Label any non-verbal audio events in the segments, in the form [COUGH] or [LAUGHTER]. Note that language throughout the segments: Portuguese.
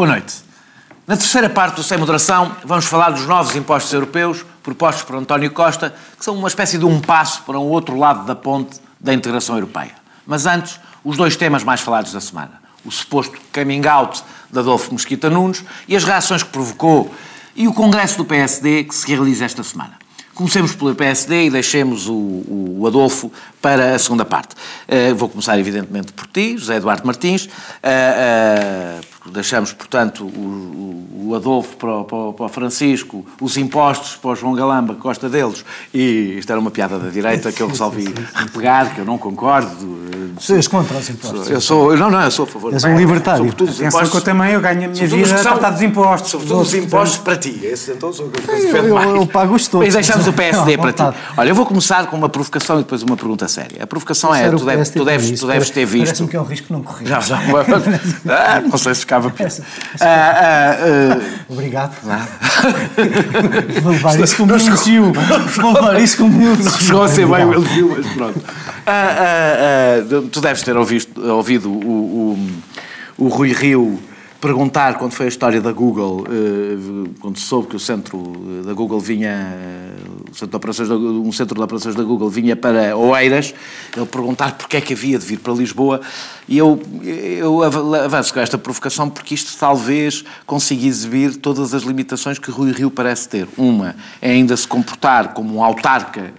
boa noite. Na terceira parte do Sem Moderação, vamos falar dos novos impostos europeus propostos por António Costa, que são uma espécie de um passo para o outro lado da ponte da integração europeia. Mas antes, os dois temas mais falados da semana. O suposto coming out de Adolfo Mosquita Nunes e as reações que provocou e o congresso do PSD que se realiza esta semana. Comecemos pelo PSD e deixemos o, o, Adolfo para a segunda parte. Uh, vou começar, evidentemente, por ti, José Eduardo Martins. Uh, uh, deixamos, portanto, o, o Adolfo para o, para o, Francisco, os impostos para o João Galamba, que gosta deles, e isto era uma piada da direita que eu resolvi [LAUGHS] repegar, que eu não concordo. Tu és contra os impostos? Eu sou, não, não, eu sou a favor. És um libertário. Sobretudo os impostos. que eu também eu ganho a minha vida a tratar dos impostos. Sobretudo os impostos para ti. Esse, então, sou eu, eu, eu, eu pago-os todos. Mas deixamos PSD para ti. Olha, eu vou começar com uma provocação e depois uma pergunta séria. A provocação é, tu, deve, tu, deves, tu deves ter visto... Parece-me que é um risco não correr. Já, já. [LAUGHS] ah, não sei se ficava. Ah, ah, ah, Obrigado. [LAUGHS] Vou levar isso como elogio. Vou levar isso como elogio. Não chegou a ser bem o elogio, mas pronto. tu deves ter ouvido, ouvido o, o, o Rui Rio perguntar quando foi a história da Google, eh, quando soube que o centro eh, da Google vinha, centro de operações da, um centro de operações da Google vinha para Oeiras, ele perguntar porque é que havia de vir para Lisboa, e eu, eu avanço com esta provocação porque isto talvez consiga exibir todas as limitações que Rui Rio parece ter. Uma é ainda se comportar como um autarca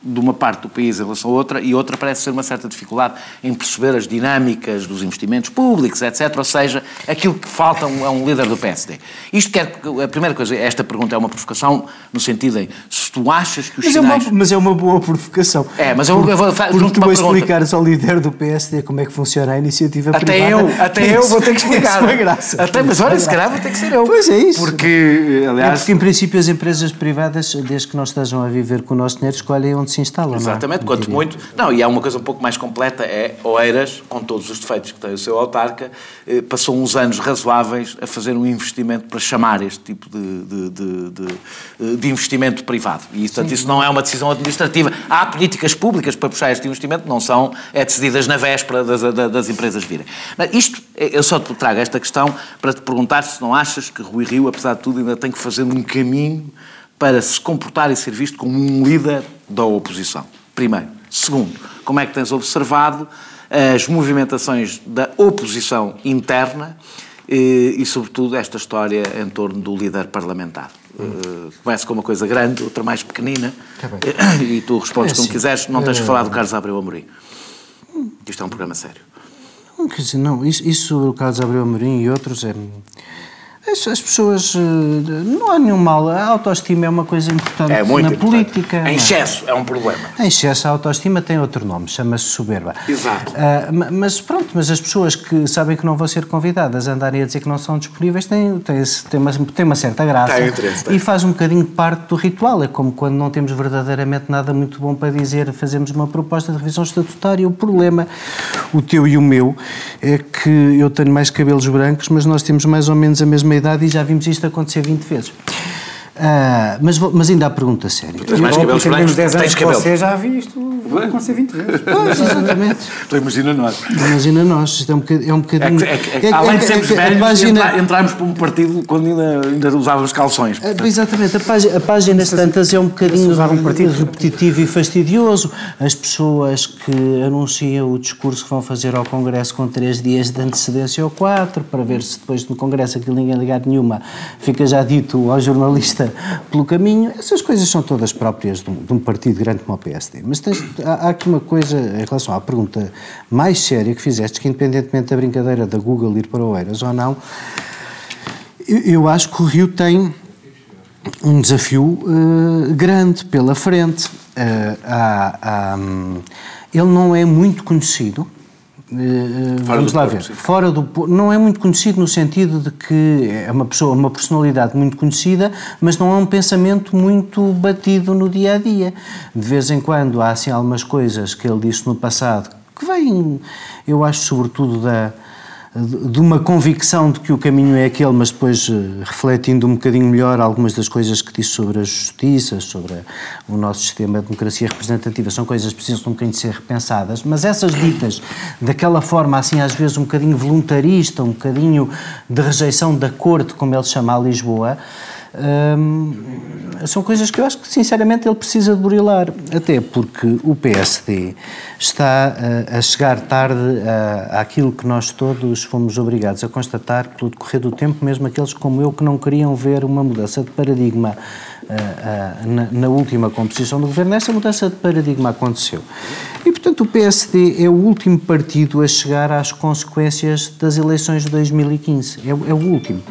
de uma parte do país em relação a outra, e outra parece ser uma certa dificuldade em perceber as dinâmicas dos investimentos públicos, etc. Ou seja, aquilo que falta a um, líder do PSD. Isto quer. A primeira coisa, esta pergunta é uma provocação, no sentido em se tu achas que os mas sinais... É uma, mas é uma boa provocação. É, mas eu, eu vou. Porque tu explicares ao líder do PSD como é que funciona a iniciativa até privada. Eu, [LAUGHS] até eu vou ter que explicar. É graça. Até, mas olha, se calhar vou ter que ser eu. Pois é isso. Porque, aliás. É porque, em princípio, as empresas privadas, desde que não estejam a viver com o nosso dinheiro, escolhem onde se instalam. Exatamente. Quanto muito. Não, e há uma coisa um pouco mais completa, é Oeiras, com todos os defeitos que tem o seu autarca, eh, passou uns anos razoáveis a fazer um investimento para chamar este tipo de, de, de, de, eh, de investimento privado. E, portanto, Sim. isso não é uma decisão administrativa. Há políticas públicas para puxar este investimento, não são é decididas na véspera das, das empresas virem. Isto, eu só te trago esta questão para te perguntar se não achas que Rui Rio, apesar de tudo, ainda tem que fazer um caminho para se comportar e ser visto como um líder da oposição. Primeiro. Segundo, como é que tens observado as movimentações da oposição interna e, e sobretudo, esta história em torno do líder parlamentar? Hum. começa com uma coisa grande, outra mais pequenina, tá [COUGHS] e tu respondes é assim, como quiseres, não tens de falar do Carlos Abreu Amorim. Isto é um programa sério. Não, quer dizer, não, isso, isso do Carlos Abreu Amorim e outros é as, as, pessoas. Eh, não há nenhum mal. A autoestima é uma coisa importante é muito na importante. política. Em excesso é um problema. Em excesso, a autoestima tem outro nome, chama-se soberba. Exato. Uh, mas pronto, mas as pessoas que sabem que não vão ser convidadas a andarem a dizer que não são disponíveis têm, têm, têm, uma, têm uma certa graça. Tem interesse, tem. E faz um bocadinho parte do ritual. É como quando não temos verdadeiramente nada muito bom para dizer, fazemos uma proposta de revisão estatutária. O problema, o teu e o meu, é que eu tenho mais cabelos brancos, mas nós temos mais ou menos a mesma idade e já vimos isto acontecer 20 vezes. Uh, mas, mas ainda há pergunta séria. Tens mais cabelos brancos, 10 anos tens cabelo. Você já vi isto acontecer 20 vezes. [LAUGHS] Pois, exatamente. Então imagina nós. Imagina nós, isto é um bocadinho... É um bocadinho é, é, é, além de sermos velhos, página... entramos para um partido quando ainda, ainda usávamos calções. Portanto. Exatamente, a página, a página tantas é um bocadinho um partido. repetitivo e fastidioso. As pessoas que anunciam o discurso que vão fazer ao Congresso com 3 dias de antecedência ou 4, para ver se depois no Congresso aquilo ninguém ligar nenhuma, fica já dito ao jornalista pelo caminho. Essas coisas são todas próprias de um, de um partido grande como o PSD. Mas tens, há, há, aqui uma coisa em relação à pergunta mais séria que fizeste, que independentemente da brincadeira da Google ir para o Eiras ou não, eu, eu acho que o Rio tem um desafio uh, grande pela frente. Uh, há, um, ele não é muito conhecido, Uh, vamos lá ver. Fora do não é muito conhecido no sentido de que é uma pessoa, uma personalidade muito conhecida, mas não é um pensamento muito batido no dia a dia. De vez em quando há assim algumas coisas que ele disse no passado que vêm, eu acho, sobretudo da de uma convicção de que o caminho é aquele, mas depois eh, refletindo um bocadinho melhor algumas das coisas que disse sobre a justiça, sobre o nosso sistema de democracia representativa, são coisas que precisam um bocadinho de ser repensadas, mas essas ditas daquela forma, assim, às vezes um bocadinho voluntarista, um bocadinho de rejeição da corte, como ele chama a Lisboa, hum, são coisas que eu acho que sinceramente ele precisa de burilar, até porque o PSD está a, a chegar tarde a, àquilo que nós todos fomos obrigados a constatar pelo decorrer do tempo, mesmo aqueles como eu que não queriam ver uma mudança de paradigma na, na, última composição do governo, essa mudança de paradigma aconteceu. E, portanto, o PSD é o último partido a chegar às consequências das eleições de 2015. É, é o último.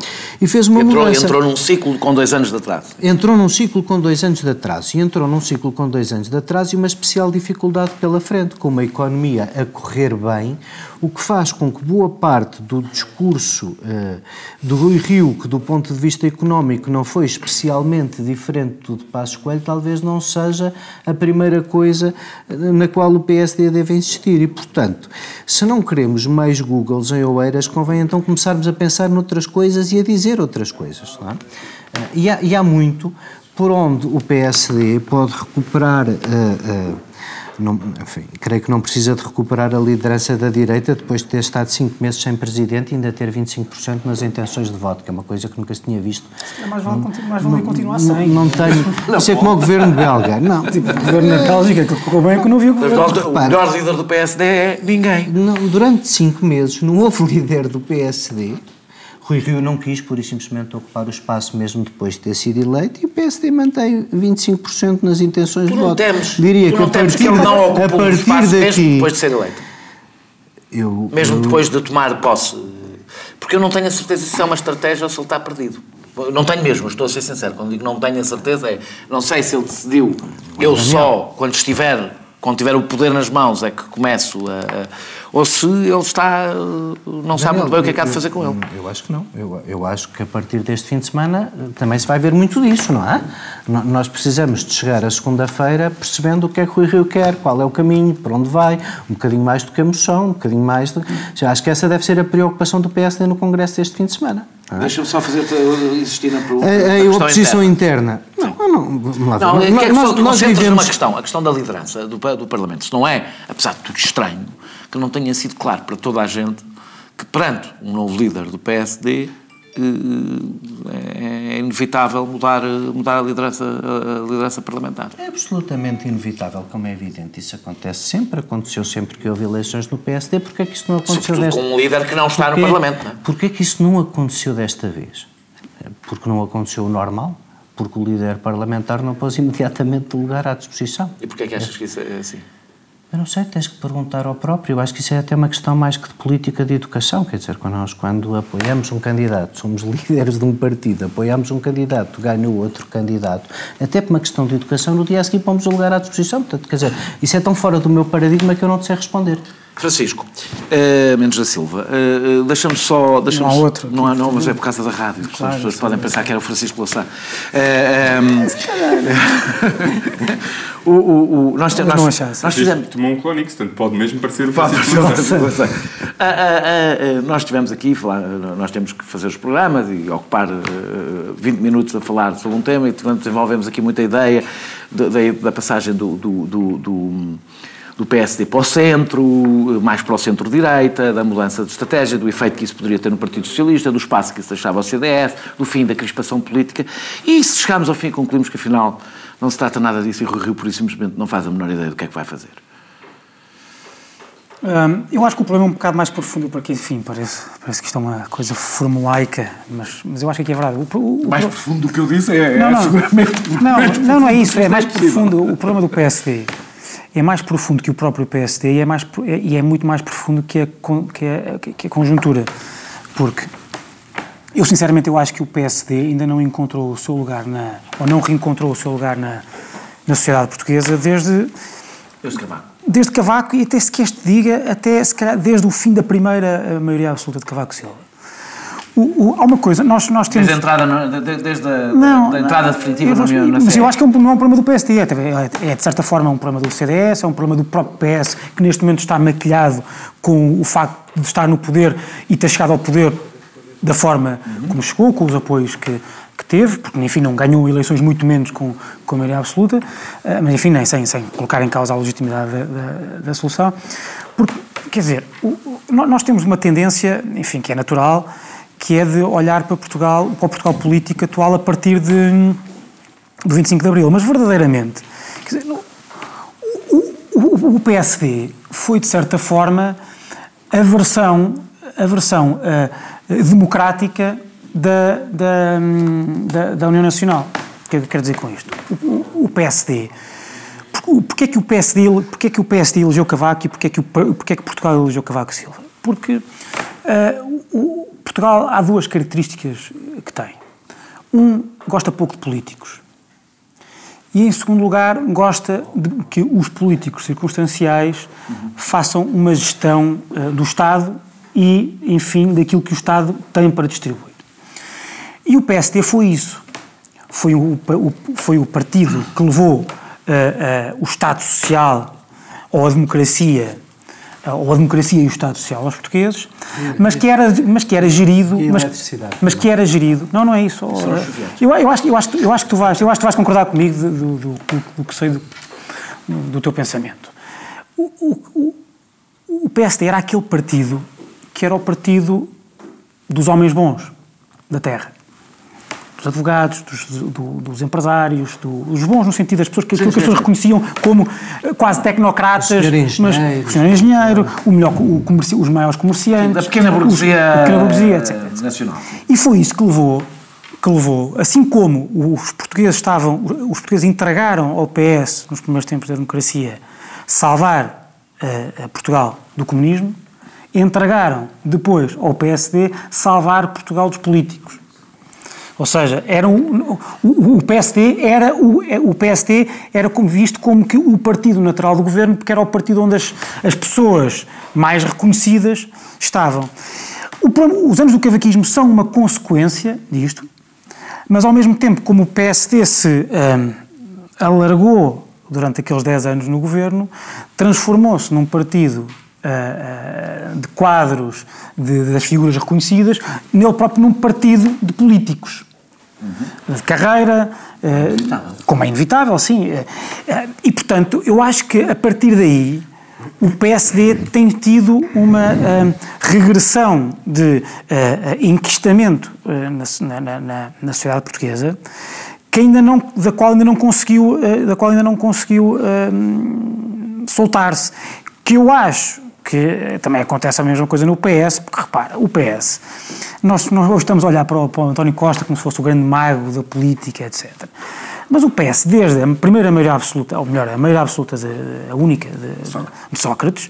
E fez uma entrou, mudança. Entrou num ciclo com dois anos de atraso. Entrou num ciclo com dois anos de atraso. E entrou num ciclo com dois anos de atraso e uma especial dificuldade pela frente, com uma economia a correr bem, o que faz com que boa parte do discurso uh, do Rui Rio, que do ponto de vista económico não foi especialmente diferente do de Passos Coelho, talvez não seja a primeira coisa eh, na qual o PSD deve insistir. E, portanto, se não queremos mais Googles em Oeiras, convém então começarmos a pensar noutras coisas e a dizer outras coisas. Não é? uh, e, há, e, há, muito por onde o PSD pode recuperar. Uh, não, enfim, creio que não precisa de recuperar a liderança da direita depois de ter estado cinco meses sem presidente e ainda ter 25% nas intenções de voto, que é uma coisa que nunca se tinha visto. É mais vale, mais vale continuar sem. Não, não tenho. [LAUGHS] Não, isso é como o governo belga. Não. Tipo, o governo na Bélgica, que correu bem, que não viu o governo. O melhor líder do PSD é ninguém. Não, durante cinco meses não houve [LAUGHS] líder do PSD Rui Rio não quis, por e simplesmente, ocupar o espaço mesmo depois de ter sido eleito e o PSD mantém 25% nas intenções de voto. Temes, Diria que, a partir, que ele não ocupa a partir o espaço daqui, mesmo depois de ser eleito. Eu, mesmo eu, depois de tomar posse. Porque eu não tenho a certeza se é uma estratégia ou se ele está perdido. Não tenho mesmo, estou a ser sincero. Quando digo não tenho a certeza, é não sei se ele decidiu, eu só, quando estiver, quando tiver o poder nas mãos, é que começo a, a ou se ele está não sabe muito bem o que é que há de fazer com ele. Eu acho que não. Eu, eu acho que a partir deste fim de semana também se vai ver muito disso, não é? Nós precisamos de chegar a segunda-feira percebendo o que é que o Rio quer, qual é o caminho, para onde vai, um bocadinho mais do que a moção, um bocadinho mais... De... Já acho que essa deve ser a preocupação do PSD no Congresso deste fim de semana. É? Deixa-me só fazer existir na pergunta. A, a, a oposição interna. interna. Não, não, vamos lá. Não, é que nós, nós vivemos... uma questão, a questão da liderança do, do Parlamento. Se não é, apesar de tudo estranho, que não tenha sido claro para toda a gente que perante um novo líder do PSD eh, é inevitável mudar, mudar a, liderança, a liderança parlamentar. É absolutamente inevitável, como é evidente. Isso acontece sempre, aconteceu sempre que houve eleições no PSD. Porquê é que isso não aconteceu Sobretudo desta vez? com um líder que não está Porquê? no Parlamento. Não é? Porquê é que isso não aconteceu desta vez? Porque não aconteceu o normal? Porque o líder parlamentar não pôs imediatamente o lugar à disposição. E porquê é que achas que isso é assim? Eu não sei, tens que perguntar ao próprio. Eu acho que isso é até uma questão mais que de política de educação. Quer dizer, quando nós, quando apoiamos um candidato, somos [LAUGHS] líderes de um partido, apoiamos um candidato, ganha o outro candidato, até por uma questão de educação, no dia a seguir pomos o lugar à disposição. Portanto, quer dizer, isso é tão fora do meu paradigma que eu não te sei responder. Francisco, uh, Mendes da Silva, uh, deixa-me só. Deixa não há outro. Não há, não, mas é por causa da rádio. Claro, as pessoas podem pensar que era o Francisco Louçã. Uh, [LAUGHS] o, o, o, nós, temos, nós, nós, nós fizemos. Tomou um Clonix, portanto pode mesmo parecer o Francisco Louçã. nós estivemos aqui, falar, nós temos que fazer os programas e ocupar 20 minutos a falar sobre um tema e desenvolvemos aqui muita ideia da, da passagem do, do, do, do do PSD para o centro, mais para o centro-direita, da mudança de estratégia, do efeito que isso poderia ter no Partido Socialista, do espaço que isso deixava ao CDS, do fim da crispação política. E se chegarmos ao fim concluímos que afinal não se trata nada disso e o Rio, por isso, simplesmente não faz a menor ideia do que é que vai fazer. Hum, eu acho que o problema é um bocado mais profundo, porque, enfim, parece, parece que isto é uma coisa formulaica, mas, mas eu acho que aqui é verdade. O, o, mais o, profundo do que eu disse é, não, não, é [LAUGHS] seguramente. Não, não, não é isso, é mais profundo. O problema do PSD é mais profundo que o próprio PSD e é, mais, é, e é muito mais profundo que a, que, a, que a conjuntura. Porque eu, sinceramente, eu acho que o PSD ainda não encontrou o seu lugar na... ou não reencontrou o seu lugar na, na sociedade portuguesa desde... Desde Cavaco. Desde Cavaco e até se que este diga, até se calhar desde o fim da primeira maioria absoluta de Cavaco Silva. O, o, há uma coisa, nós, nós temos... Desde a entrada, desde a não, da entrada definitiva na União Mas eu acho que é um, não é um problema do PSD, é, é de certa forma um problema do CDS, é um problema do próprio PS, que neste momento está maquilhado com o facto de estar no poder e ter chegado ao poder da forma uhum. como chegou, com os apoios que, que teve, porque enfim não ganhou eleições muito menos com, com a maioria absoluta, eh, mas enfim nem sem, sem colocar em causa a legitimidade da, da, da solução, porque quer dizer, o, nós temos uma tendência, enfim, que é natural, que é de olhar para Portugal, para o Portugal político atual a partir de, do 25 de Abril, mas verdadeiramente, dizer, o, o, o PSD foi de certa forma a versão, a versão uh, democrática da, da, da, da União Nacional. O que é que eu quero dizer com isto? O, o PSD. Porquê é que o PSD, porquê é que o PSD elegeu Cavaco e porquê é que, o, porquê é que Portugal elegeu Cavaco Silva? Porque uh, o, Portugal há duas características que tem. Um, gosta pouco de políticos. E, em segundo lugar, gosta de que os políticos circunstanciais uhum. façam uma gestão uh, do Estado e, enfim, daquilo que o Estado tem para distribuir. E o PSD foi isso. Foi o, o foi o partido que levou uh, o Estado Social ou a democracia ou a democracia e o Estado Social aos portugueses, mas que era, mas que era gerido, mas, mas que era gerido. Não, não é isso. Eu, eu, acho, eu, acho, eu acho que tu vais, eu acho que tu vais concordar comigo do, do, do, do que sei do, do teu pensamento. O, o, o PSD era aquele partido que era o partido dos homens bons da terra dos advogados, dos, do, dos empresários, do, dos bons no sentido das pessoas que, sim, que as pessoas reconheciam como eh, quase tecnocratas, o mas o senhor engenheiro, o melhor, o comerci, os maiores comerciantes, da pequena burguesia, os, pequena burguesia etc, etc. nacional. E foi isso que levou que levou, assim como os portugueses estavam, os portugueses entregaram ao PS nos primeiros tempos da democracia salvar uh, Portugal do comunismo, entregaram depois ao PSD salvar Portugal dos políticos. Ou seja, era um, o, o, PSD era o, o PSD era como visto como que o partido natural do governo, porque era o partido onde as, as pessoas mais reconhecidas estavam. O, os anos do cavaquismo são uma consequência disto, mas ao mesmo tempo, como o PSD se um, alargou durante aqueles 10 anos no governo, transformou-se num partido uh, uh, de quadros de, das figuras reconhecidas, nele próprio num partido de políticos uhum. de carreira, é como é inevitável, sim. Eh, eh, e, portanto, eu acho que a partir daí o PSD tem tido uma uh, regressão de uh, enquistamento uh, na, na, na, na, sociedade portuguesa que ainda não, da qual ainda não conseguiu, da qual ainda não conseguiu soltar-se. Que eu acho que também acontece a mesma coisa no PS, porque repara, o PS, nós, nós hoje estamos a olhar para o, para o António Costa como se fosse o grande mago da política, etc. Mas o PS, desde a primeira maioria absoluta, ou melhor, a maioria absoluta, de, a única de, de Sócrates,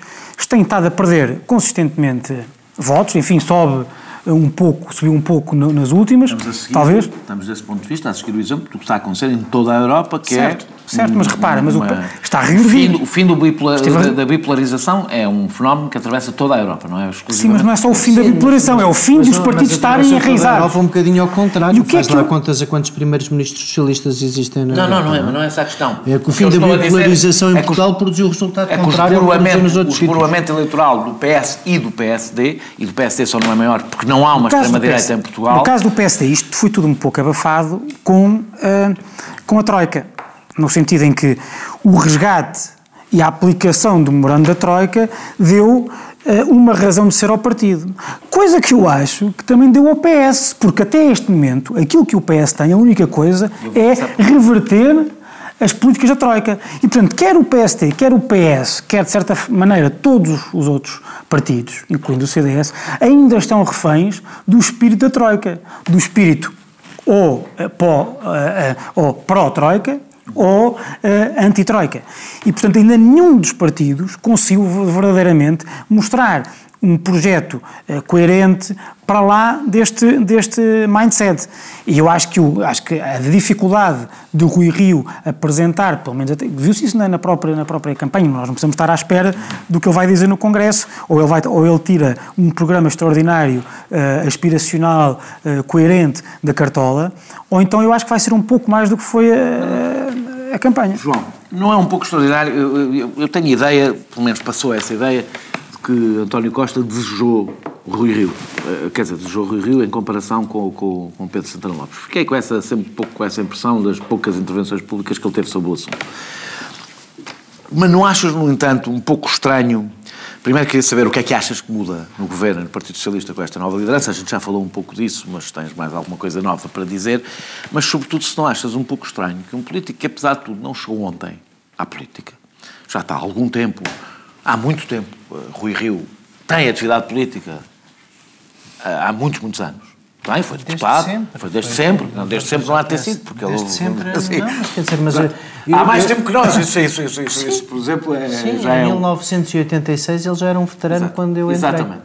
tem estado a perder consistentemente votos, enfim, sobe um pouco, subiu um pouco nas últimas, seguir, talvez. Estamos desse ponto de vista a seguir o exemplo do que está a acontecer em toda a Europa, que certo, é... Certo, mas repara, mas uma, está a regredir. O fim, do, o fim do da, da, bipolarização é um fenómeno que atravessa toda a Europa, não é? Sim, mas não é só o fim da bipolarização, é o fim dos partidos estarem enraizados. A Europa um bocadinho ao contrário, e o que faz é que lá eu... contas a quantos primeiros ministros socialistas existem na Não, não, não é, mas não é essa a questão. É que o fim da bipolarização em Portugal produziu o resultado é contrário nos outros O escuramento eleitoral do PS e do PSD, e do PSD só não é maior porque não há uma extrema-direita em Portugal... No caso do PSD, isto foi tudo um pouco abafado com, uh, com a Troika no sentido em que o resgate e a aplicação do memorando da Troika deu uh, uma razão de ser ao partido. Coisa que eu acho que também deu ao PS, porque até este momento aquilo que o PS tem, a única coisa é reverter as políticas da Troika. E, portanto, quer o PST, quer o PS, quer, de certa maneira, todos os outros partidos, incluindo o CDS, ainda estão reféns do espírito da Troika, do espírito ou, uh, uh, ou pró-Troika ou uh, anti-troika. E, portanto, ainda nenhum dos partidos conseguiu verdadeiramente mostrar um projeto uh, coerente para lá deste, deste mindset. E eu acho que, o, acho que a dificuldade de Rui Rio apresentar, pelo menos viu-se isso na própria, na própria campanha, nós não precisamos estar à espera do que ele vai dizer no Congresso, ou ele, vai, ou ele tira um programa extraordinário, uh, aspiracional, uh, coerente da Cartola, ou então eu acho que vai ser um pouco mais do que foi a, a campanha. João, não é um pouco extraordinário, eu, eu, eu tenho ideia, pelo menos passou essa ideia, que António Costa desejou Rui Rio, eh, quer dizer, desejou Rui Rio em comparação com, com, com Pedro Santana Lopes. Fiquei com essa, sempre pouco com essa impressão das poucas intervenções públicas que ele teve sobre o assunto. Mas não achas, no entanto, um pouco estranho? Primeiro queria saber o que é que achas que muda no governo no Partido Socialista com esta nova liderança. A gente já falou um pouco disso, mas tens mais alguma coisa nova para dizer. Mas, sobretudo, se não achas um pouco estranho que um político que, apesar de tudo, não chegou ontem à política, já está há algum tempo há muito tempo. Eh, Rui Rio tem atividade política eh, há muitos, muitos anos. Bem, foi deputado, sempre. foi desde foi sempre, não, desde sempre não há de ter sido, porque desde ele... sempre, [LAUGHS] assim, não, mas quer dizer, mas... Eu, há mais eu, tempo que nós, isso, isso, isso, isso, isso por exemplo, é, sim, já em é... 1986 ele já era um veterano Exato. quando eu entrei. Exatamente.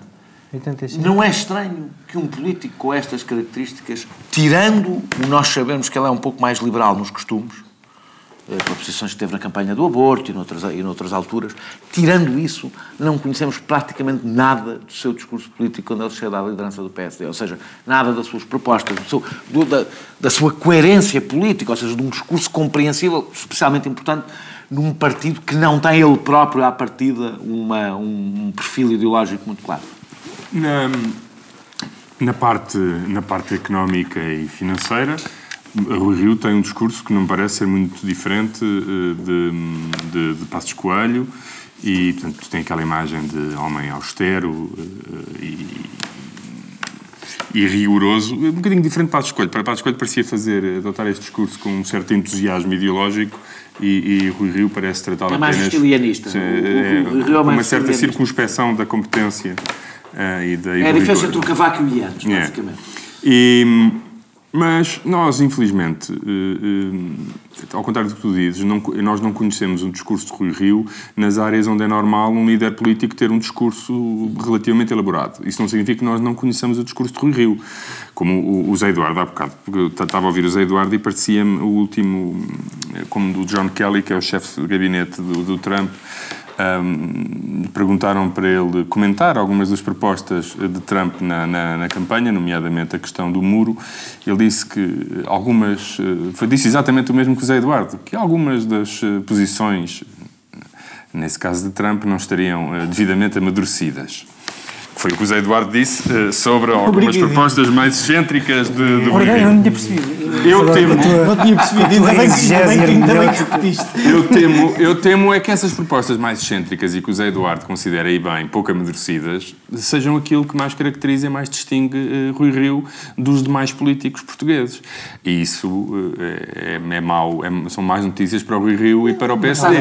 85. Não é estranho que um político com estas características, tirando nós sabemos que ele é um pouco mais liberal nos costumes, eh, por posições que teve na campanha do aborto e noutras, e noutras alturas. Tirando isso, não conhecemos praticamente nada do seu discurso político quando ele chega à liderança do PSD, ou seja, nada das suas propostas, do seu, do, da, da sua coerência política, ou seja, de um discurso compreensível, especialmente importante, num partido que não tem ele próprio, à partida, uma, um, um perfil ideológico muito claro. Na, na, parte, na parte económica e financeira, Rui Rio tem um discurso que não me parece ser muito diferente eh, de, de, de Passos Coelho e, portanto, tem aquela imagem de homem austero eh, e, e rigoroso, um bocadinho diferente de Passos Coelho. Para Passos Coelho parecia fazer, adotar este discurso com um certo entusiasmo ideológico e, e Rui Rio parece tratá-lo é mais. Estilianista. É, o, o, o, é uma certa circunspeção da competência uh, e da... É a diferença entre o cavaco e o Ianes, basicamente. É. E mas nós, infelizmente, eh, eh, ao contrário do que tu dizes, não, nós não conhecemos um discurso de Rui Rio nas áreas onde é normal um líder político ter um discurso relativamente elaborado. Isso não significa que nós não conheçamos o discurso de Rui Rio. Como o, Zé Eduardo, há bocado, porque eu estava a ouvir o Zé Eduardo e parecia-me o último, como do John Kelly, que é o chefe de gabinete do, do Trump, um, perguntaram para ele comentar algumas das propostas de Trump na, na, na, campanha, nomeadamente a questão do muro. Ele disse que algumas. Eh, foi, disse exatamente o mesmo que o Zé Eduardo, que algumas das eh, posições, nesse caso de Trump, não estariam eh, devidamente amadurecidas. Foi o que o José Eduardo disse uh, sobre algumas propostas mais excêntricas de, de Obrigado, eu não tinha percebido. Eu temo... Não tinha percebido, ainda bem que repetiste. Eu temo, eu temo é que essas propostas mais excêntricas e que o José Eduardo considera aí bem pouco amadurecidas sejam aquilo que mais caracteriza e mais distingue uh, Rui Rio dos demais políticos portugueses. E isso uh, é, é mau, é, são mais notícias para o Rui Rio e para o PSD.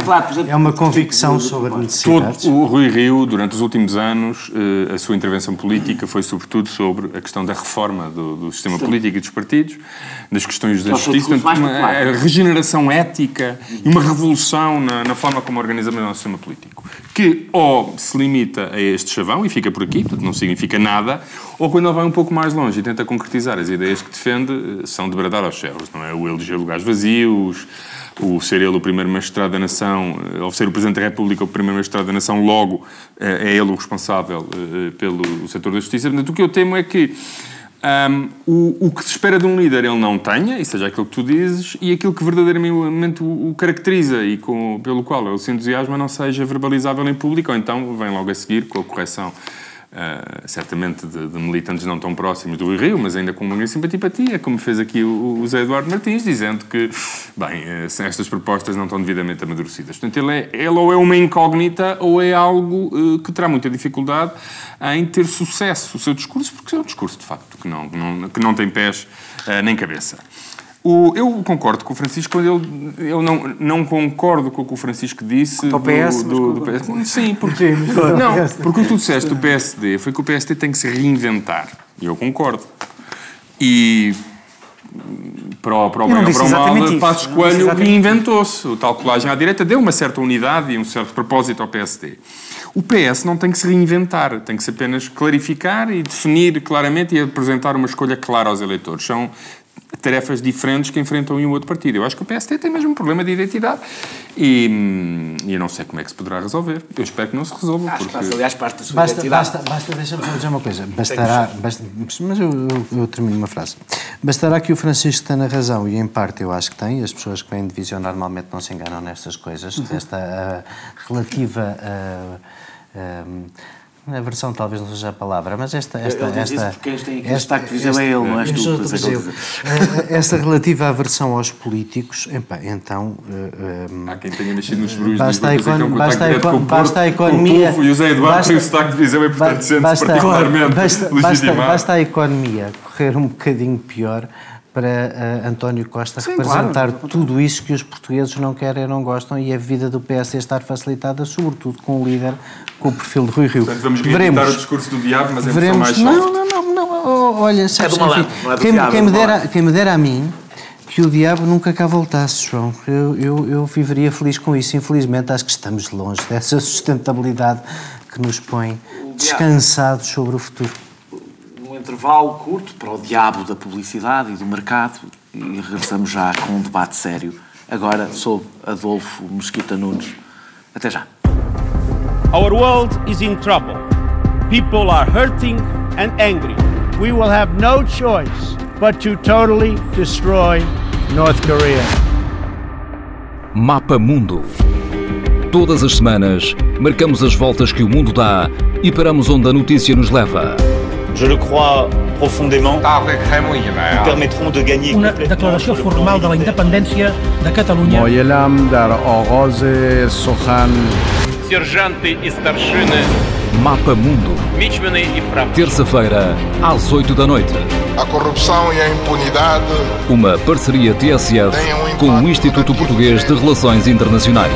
É uma convicção sobre a necessidade. o Rui Rio, durante os últimos anos, uh, a sua intervenção política foi sobretudo sobre a questão da reforma do, do sistema Sim. político e dos partidos, das questões da justiça, uma, a regeneração ética e uma revolução na, na, forma como organizamos o nosso sistema político, que ou se limita a este chavão e fica por aqui, portanto não significa nada, ou quando ele vai um pouco mais longe e tenta concretizar as ideias que defende, eh, são de bradar aos céus, não é? O eleger lugares vazios, o ser ele o primeiro magistrado da nação, ao eh, ser o Presidente da República o primeiro magistrado da nação, logo eh, é ele o responsável eh, pelo setor da justiça. Portanto, o que eu temo é que um, o, o, que se espera de um líder ele não tenha, e seja aquilo que tu dizes, e aquilo que verdadeiramente o, o caracteriza e com, pelo qual ele se entusiasma não seja verbalizável em público, ou então vem logo a seguir com a correção Uh, certamente de, de, militantes não tão próximos do Rio, mas ainda com uma grande simpatia, como fez aqui o, o Zé Eduardo Martins, dizendo que, bem, uh, estas propostas não estão devidamente amadurecidas. Portanto, ele, é, ele ou é uma incógnita ou é algo uh, que terá muita dificuldade em ter sucesso o seu discurso, porque é um discurso, de facto, que não, que não, que não tem pés nem cabeça. O, eu concordo com o Francisco quando ele. Eu não, não concordo com o que o Francisco disse. Do, PS, do, do, do Sim, porque. [LAUGHS] não, porque o que tu disseste do PSD foi que o PSD tem que se reinventar. E eu concordo. E para o, para o bem ou para o mal, Passos Coelho reinventou-se. O tal colagem à direita deu uma certa unidade e um certo propósito ao PSD. O PS não tem que se reinventar, tem que se apenas clarificar e definir claramente e apresentar uma escolha clara aos eleitores. São tarefas diferentes que enfrentam um e o outro partido. Eu acho que o PST tem mesmo um problema de identidade e, hum, e eu não sei como é que se poderá resolver. Eu espero que não se resolva. Acho porque... que aliás, parte da sua basta, identidade. Basta, basta deixa-me dizer uma coisa. Bastará, basta, mas eu, eu, eu, termino uma frase. Bastará que o Francisco tenha razão, e em parte eu acho que tem, as pessoas que vêm de visão normalmente não se enganam nestas coisas, uhum. esta uh, relativa... Uh, uh, a versão talvez não seja a palavra, mas esta. esta, eu, eu esta, porque este, este destaque de visão é ele, não és tu. É esta relativa aversão aos políticos, então. Um, Há quem tenha nascido nos Brus basta, a, econ, um basta, a, econ, basta a economia. Com o e o Zé Eduardo basta, tem o sotaque de visão e, portanto, sente-se particularmente basta, basta, basta a economia correr um bocadinho pior para uh, António Costa Sim, representar claro. tudo isso que os portugueses não querem e não gostam e a vida do PS estar facilitada, sobretudo com o líder com o perfil de Rui Rio. Portanto, vamos veremos o discurso do diabo, mas é veremos, mais Não, não, não, não. Oh, olha, sabes, é do malandro, enfim, não é quem, diabo, quem, me dera, quem me dera a mim que o diabo nunca cá voltasse, João. Eu, eu, eu viveria feliz com isso. Infelizmente, acho que estamos longe [LAUGHS] dessa sustentabilidade que nos põe descansados sobre o futuro intervalo curto para o diabo da publicidade e do mercado e regressamos já com um debate sério. Agora sob Adolfo Mesquita Nunes. Até já. Our world is in trouble. People are hurting and angry. We will have no choice but to totally destroy North Korea. Mapa Mundo. Todas as semanas, marcamos as voltas que o mundo dá e paramos onde a notícia nos leva je le crois profondément, permettront de gagner Una declaració formal de la independència de Catalunya. Moyelam dar Oroze Sohan. Сержанты и старшины. Mapa Mundo. Terça-feira, às 8 da noite. A corrupção e a impunidade. Uma parceria TSF um com o Instituto Português de Relações Internacionais.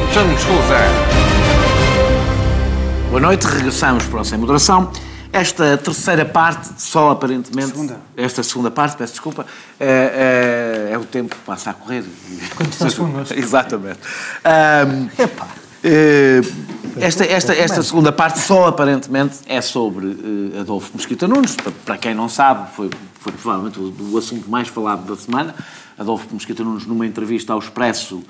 Boa noite, regressamos para o Sem Moderação. Esta terceira parte, só aparentemente. Segunda. Esta segunda parte, peço desculpa, é, é, é o tempo que passa a correr. [LAUGHS] Exatamente. Um, Epá. Uh, esta, esta, esta segunda parte só aparentemente é sobre uh, Adolfo Mosquita Nunes. Para, para, quem não sabe, foi, foi provavelmente o, o, assunto mais falado da semana. Adolfo Mosquita Nunes, numa entrevista ao Expresso uh,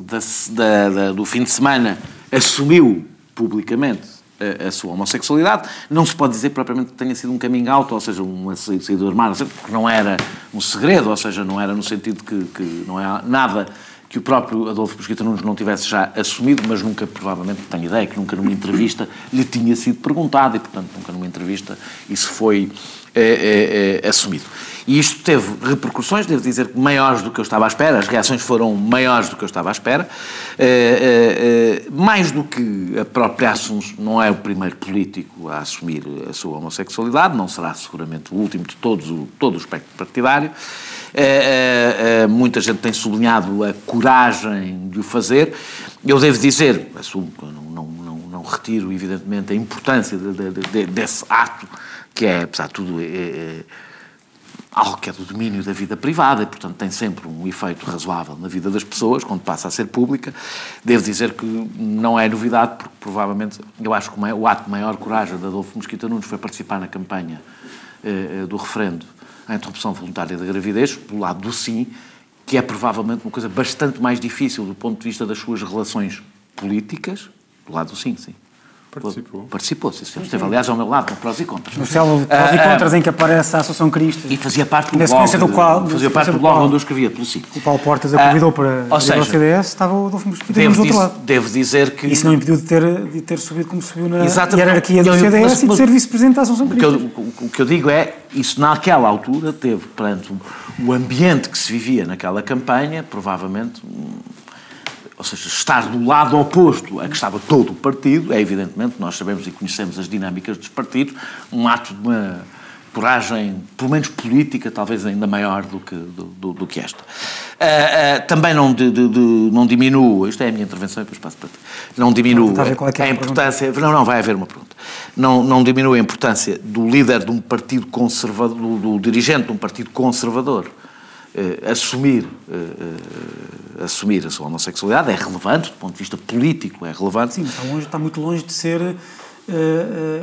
da, da, da, do fim de semana, assumiu publicamente a, a, sua homossexualidade. Não se pode dizer propriamente que tenha sido um coming out, ou seja, uma saída do armário, porque não era um segredo, ou seja, não era no sentido que, que não é nada que o próprio Adolfo Pesquita Nunes não tivesse já assumido, mas nunca, provavelmente, tenho ideia, que nunca numa entrevista lhe tinha sido perguntado e, portanto, nunca numa entrevista isso foi é, é, é, assumido. E isto teve repercussões, devo dizer, maiores do que eu estava à espera, as reações foram maiores do que eu estava à espera, é, é, mais do que a própria Assunção não é o primeiro político a assumir a sua homossexualidade, não será seguramente o último de todos, todo o espectro partidário. Muita gente tem sublinhado a coragem de o fazer. Eu devo dizer, assumo que não, não, não, não retiro, evidentemente, a importância de, de, de, desse ato, que é, apesar de tudo, algo que é do domínio da vida privada e, portanto, tem sempre um efeito razoável na vida das pessoas quando passa a ser pública. Devo dizer que não é novidade, porque provavelmente, eu acho que o ato de maior coragem de Adolfo Mosquita Nunes foi participar na campanha eh, do referendo à interrupção voluntária da gravidez, do lado do sim, que é provavelmente uma coisa bastante mais difícil do ponto de vista das suas relações políticas, do lado do sim, sim. Participou. Participou, sim, sim. Esteve, aliás, ao meu lado, com prós e contras. No céu de prós e ah, contras, em que aparece a Associação Cristo. E fazia parte do blog. do qual, fazia parte do blog onde eu escrevia, pelo sim. O Paulo Portas a convidou para ou seja, o CDS, estava o Adolfo Mosquito do outro lado. Devo dizer que... Isso não impediu de ter, de ter subido como subiu na Exatamente. hierarquia do CDS mas, e de ser vice-presidente da Associação Cristo. O que, eu, o que eu digo é, isso naquela altura teve, perante o ambiente que se vivia naquela campanha, provavelmente ou seja, estar do lado oposto a que estava todo o partido, é evidentemente, nós sabemos e conhecemos as dinâmicas dos partidos, um ato de uma coragem, pelo menos política, talvez ainda maior do que, do, do, do que esta. Uh, uh, também não, de, de, de, não diminua, isto é a minha intervenção e depois passo para ti, não diminua é, é a, a importância, não, não, vai haver uma pergunta, não, não diminua a importância do líder de um partido conservador, do, do dirigente de um partido conservador, uh, assumir, assumir a sua homossexualidade, é relevante, do ponto de vista político é relevante. Sim, está, longe, está muito longe de ser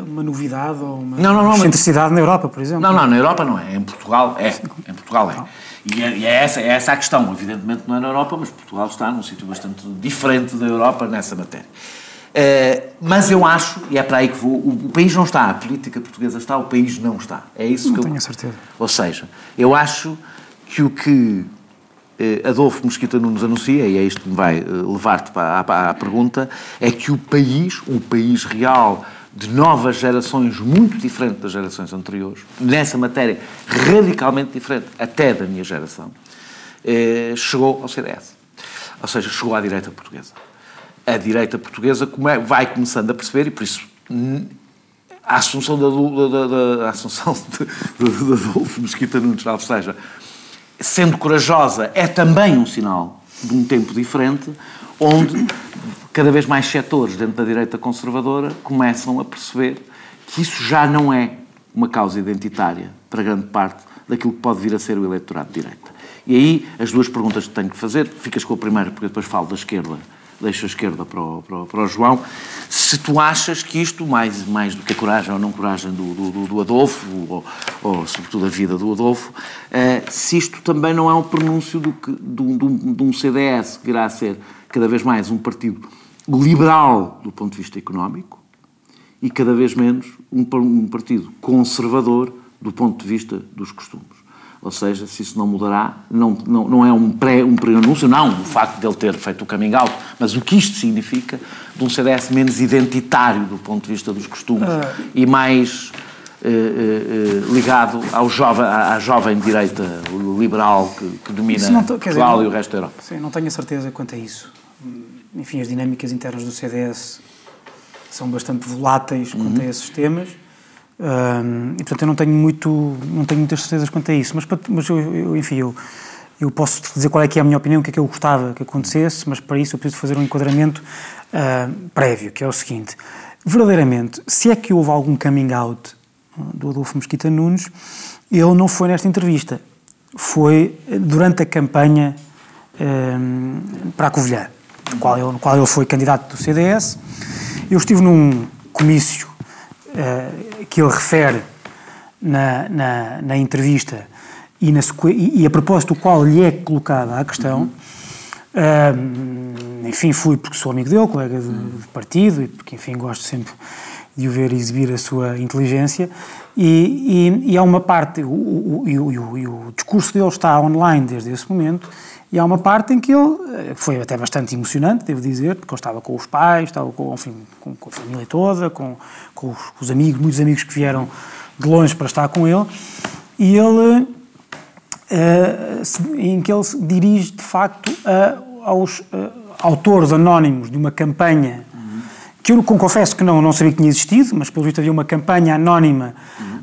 uma novidade ou uma não, não, não, excentricidade mas... na Europa, por exemplo. Não, não, na Europa não é, em Portugal é, em Portugal é. E é, e é, essa, é essa a questão. Evidentemente não é na Europa, mas Portugal está num sítio bastante diferente da Europa nessa matéria. Uh, mas eu acho, e é para aí que vou, o, o, país não está, a política portuguesa está, o país não está. É isso não que tenho eu. a certeza. Ou seja, eu acho que o que uh, Adolfo Mosquita Nunes anuncia, e é isto que me vai uh, levar-te à, à pergunta, é que o país, um país real, de novas gerações muito diferente das gerações anteriores, nessa matéria radicalmente diferente até da minha geração, eh, chegou ao CDS. Ou seja, chegou à direita portuguesa. A direita portuguesa vai começando a perceber, e por isso a assunção da, da, da, da assunção [LAUGHS] de, de, de Adolfo Mesquita Nunes, ou seja, sendo corajosa, é também um sinal de um tempo diferente, onde cada vez mais setores dentro da direita conservadora começam a perceber que isso já não é uma causa identitária para grande parte daquilo que pode vir a ser o eleitorado de direita. E aí, as duas perguntas que tenho que fazer, ficas com a primeira, porque depois falo da esquerda, deixo a esquerda para o, para o, para o João, se tu achas que isto, mais, mais do que a coragem ou não coragem do, do, do Adolfo, ou, ou, sobretudo a vida do Adolfo, uh, se isto também não é um pronúncio do que, de, um, de um CDS que virá a ser cada vez mais um partido liberal do ponto de vista económico e cada vez menos um, um partido conservador do ponto de vista dos costumes. Ou seja, se isso não mudará, não, não, não é um pré-anúncio, um pré não o facto de ele ter feito o coming out, mas o que isto significa de um CDS menos identitário do ponto de vista dos costumes uh... e mais uh, uh, ligado ao jovem, à, à, jovem direita liberal que, que domina Portugal e o resto da Europa. Sim, não tenho a certeza quanto a isso enfim, as dinâmicas internas do CDS são bastante voláteis uhum. quanto a esses temas. E portanto eu não tenho muito não tenho muitas certezas quanto a isso mas, mas eu, eu, enfim eu, eu posso dizer qual é que é a minha opinião o que é que eu gostava que acontecesse mas para isso eu preciso fazer um enquadramento uh, prévio que é o seguinte verdadeiramente se é que houve algum coming out do Adolfo Mesquita Nunes ele não foi nesta entrevista foi durante a campanha um, para a Covilhã no qual, ele, no qual ele foi candidato do CDS. Eu estive num comício uh, que ele refere na, na, na entrevista e, na, e, a propósito do qual lhe é colocada a questão. Uh, enfim, fui porque sou amigo dele, colega de, de, partido, e porque, enfim, gosto sempre de o ver exibir a sua inteligência. E, e, e há uma parte, o, o, o, o discurso dele está online desde esse momento, e há uma parte em que ele eh, foi até bastante emocionante, devo dizer, porque eu estava com os pais, estava com, enfim, com, com a família toda, com, com os, os, amigos, muitos amigos que vieram de longe para estar com ele, e ele, uh, em que ele se dirige de facto a, aos uh, autores anónimos de uma campanha que eu confesso que não, não sabia que tinha existido, mas pelo visto havia uma campanha anónima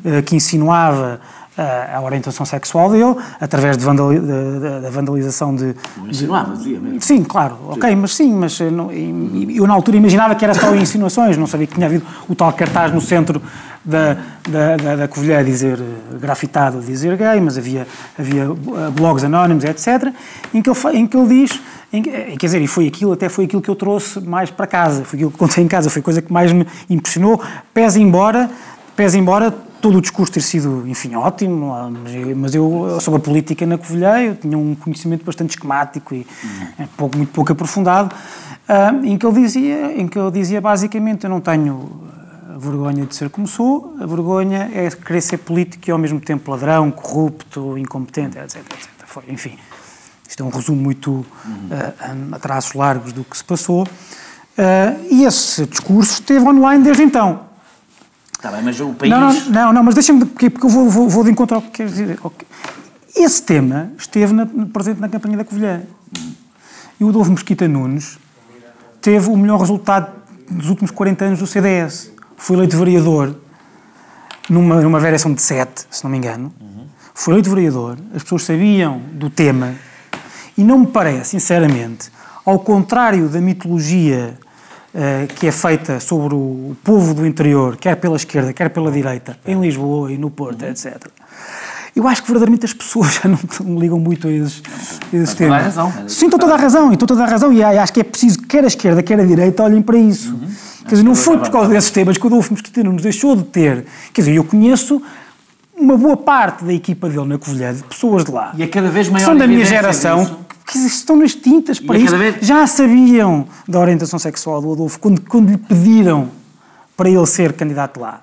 uh, que insinuava a orientação sexual dele, através de vandali da, da vandalização de... Não insinuava, dizia mesmo. Sim, claro, sim. ok, mas sim, mas eu, não, eu, na altura imaginava que era só insinuações, não sabia que tinha havido o tal cartaz no centro da, da, da, da Covilhã a dizer, eh, grafitado a dizer gay, mas havia, havia eh, blogs anónimos, etc., em que ele, em que ele diz, em, eh, quer dizer, e foi aquilo, até foi aquilo que eu trouxe mais para casa, foi aquilo que contei em casa, foi a coisa que mais me impressionou, pese embora, pese embora todo o discurso ter sido, enfim, ótimo, mas eu, sobre a política na Covilhã, eu tinha um conhecimento bastante esquemático e uhum. pouco, muito pouco aprofundado, uh, em, que ele dizia, em que ele dizia basicamente, eu não tenho a vergonha de ser como sou, a vergonha é querer ser político e ao mesmo tempo ladrão, corrupto, incompetente, etc, etc. Foi, enfim, isto é um resumo muito uhum. uh, a traços largos do que se passou. Uh, e esse discurso esteve online desde então. Está bem, mas o país... Não, não, não, não mas deixa-me, porque, porque eu vou, vou, vou de encontro ao que queres dizer. Esse tema esteve na, presente na campanha da Covilhã. E o Adolfo Mesquita Nunes teve o melhor resultado dos últimos 40 anos do CDS. Foi eleito vereador numa, numa variação de 7, se não me engano, uhum. foi eleito vereador, as pessoas sabiam do tema, e não me parece, sinceramente, ao contrário da mitologia que é feita sobre o povo do interior, quer pela esquerda, quer pela direita, em Lisboa e no Porto, uhum. etc. Eu acho que verdadeiramente as pessoas [LAUGHS] já não, ligam muito a esses, a esses temas. Toda a razão. Sim, estou toda a razão, estou toda a razão. E acho que é preciso que quer a esquerda, quer a direita olhem para isso. Uhum. Quer dizer, não foi por causa desses temas que o Adolfo Mosquitino nos deixou de ter. Quer dizer, eu conheço uma boa parte da equipa dele na Covilhã, de pessoas de lá. E é cada vez maior São da minha geração. Disso. Que estão nas tintas para isso. Vez... Já sabiam da orientação sexual do Adolfo quando, quando lhe pediram para ele ser candidato lá.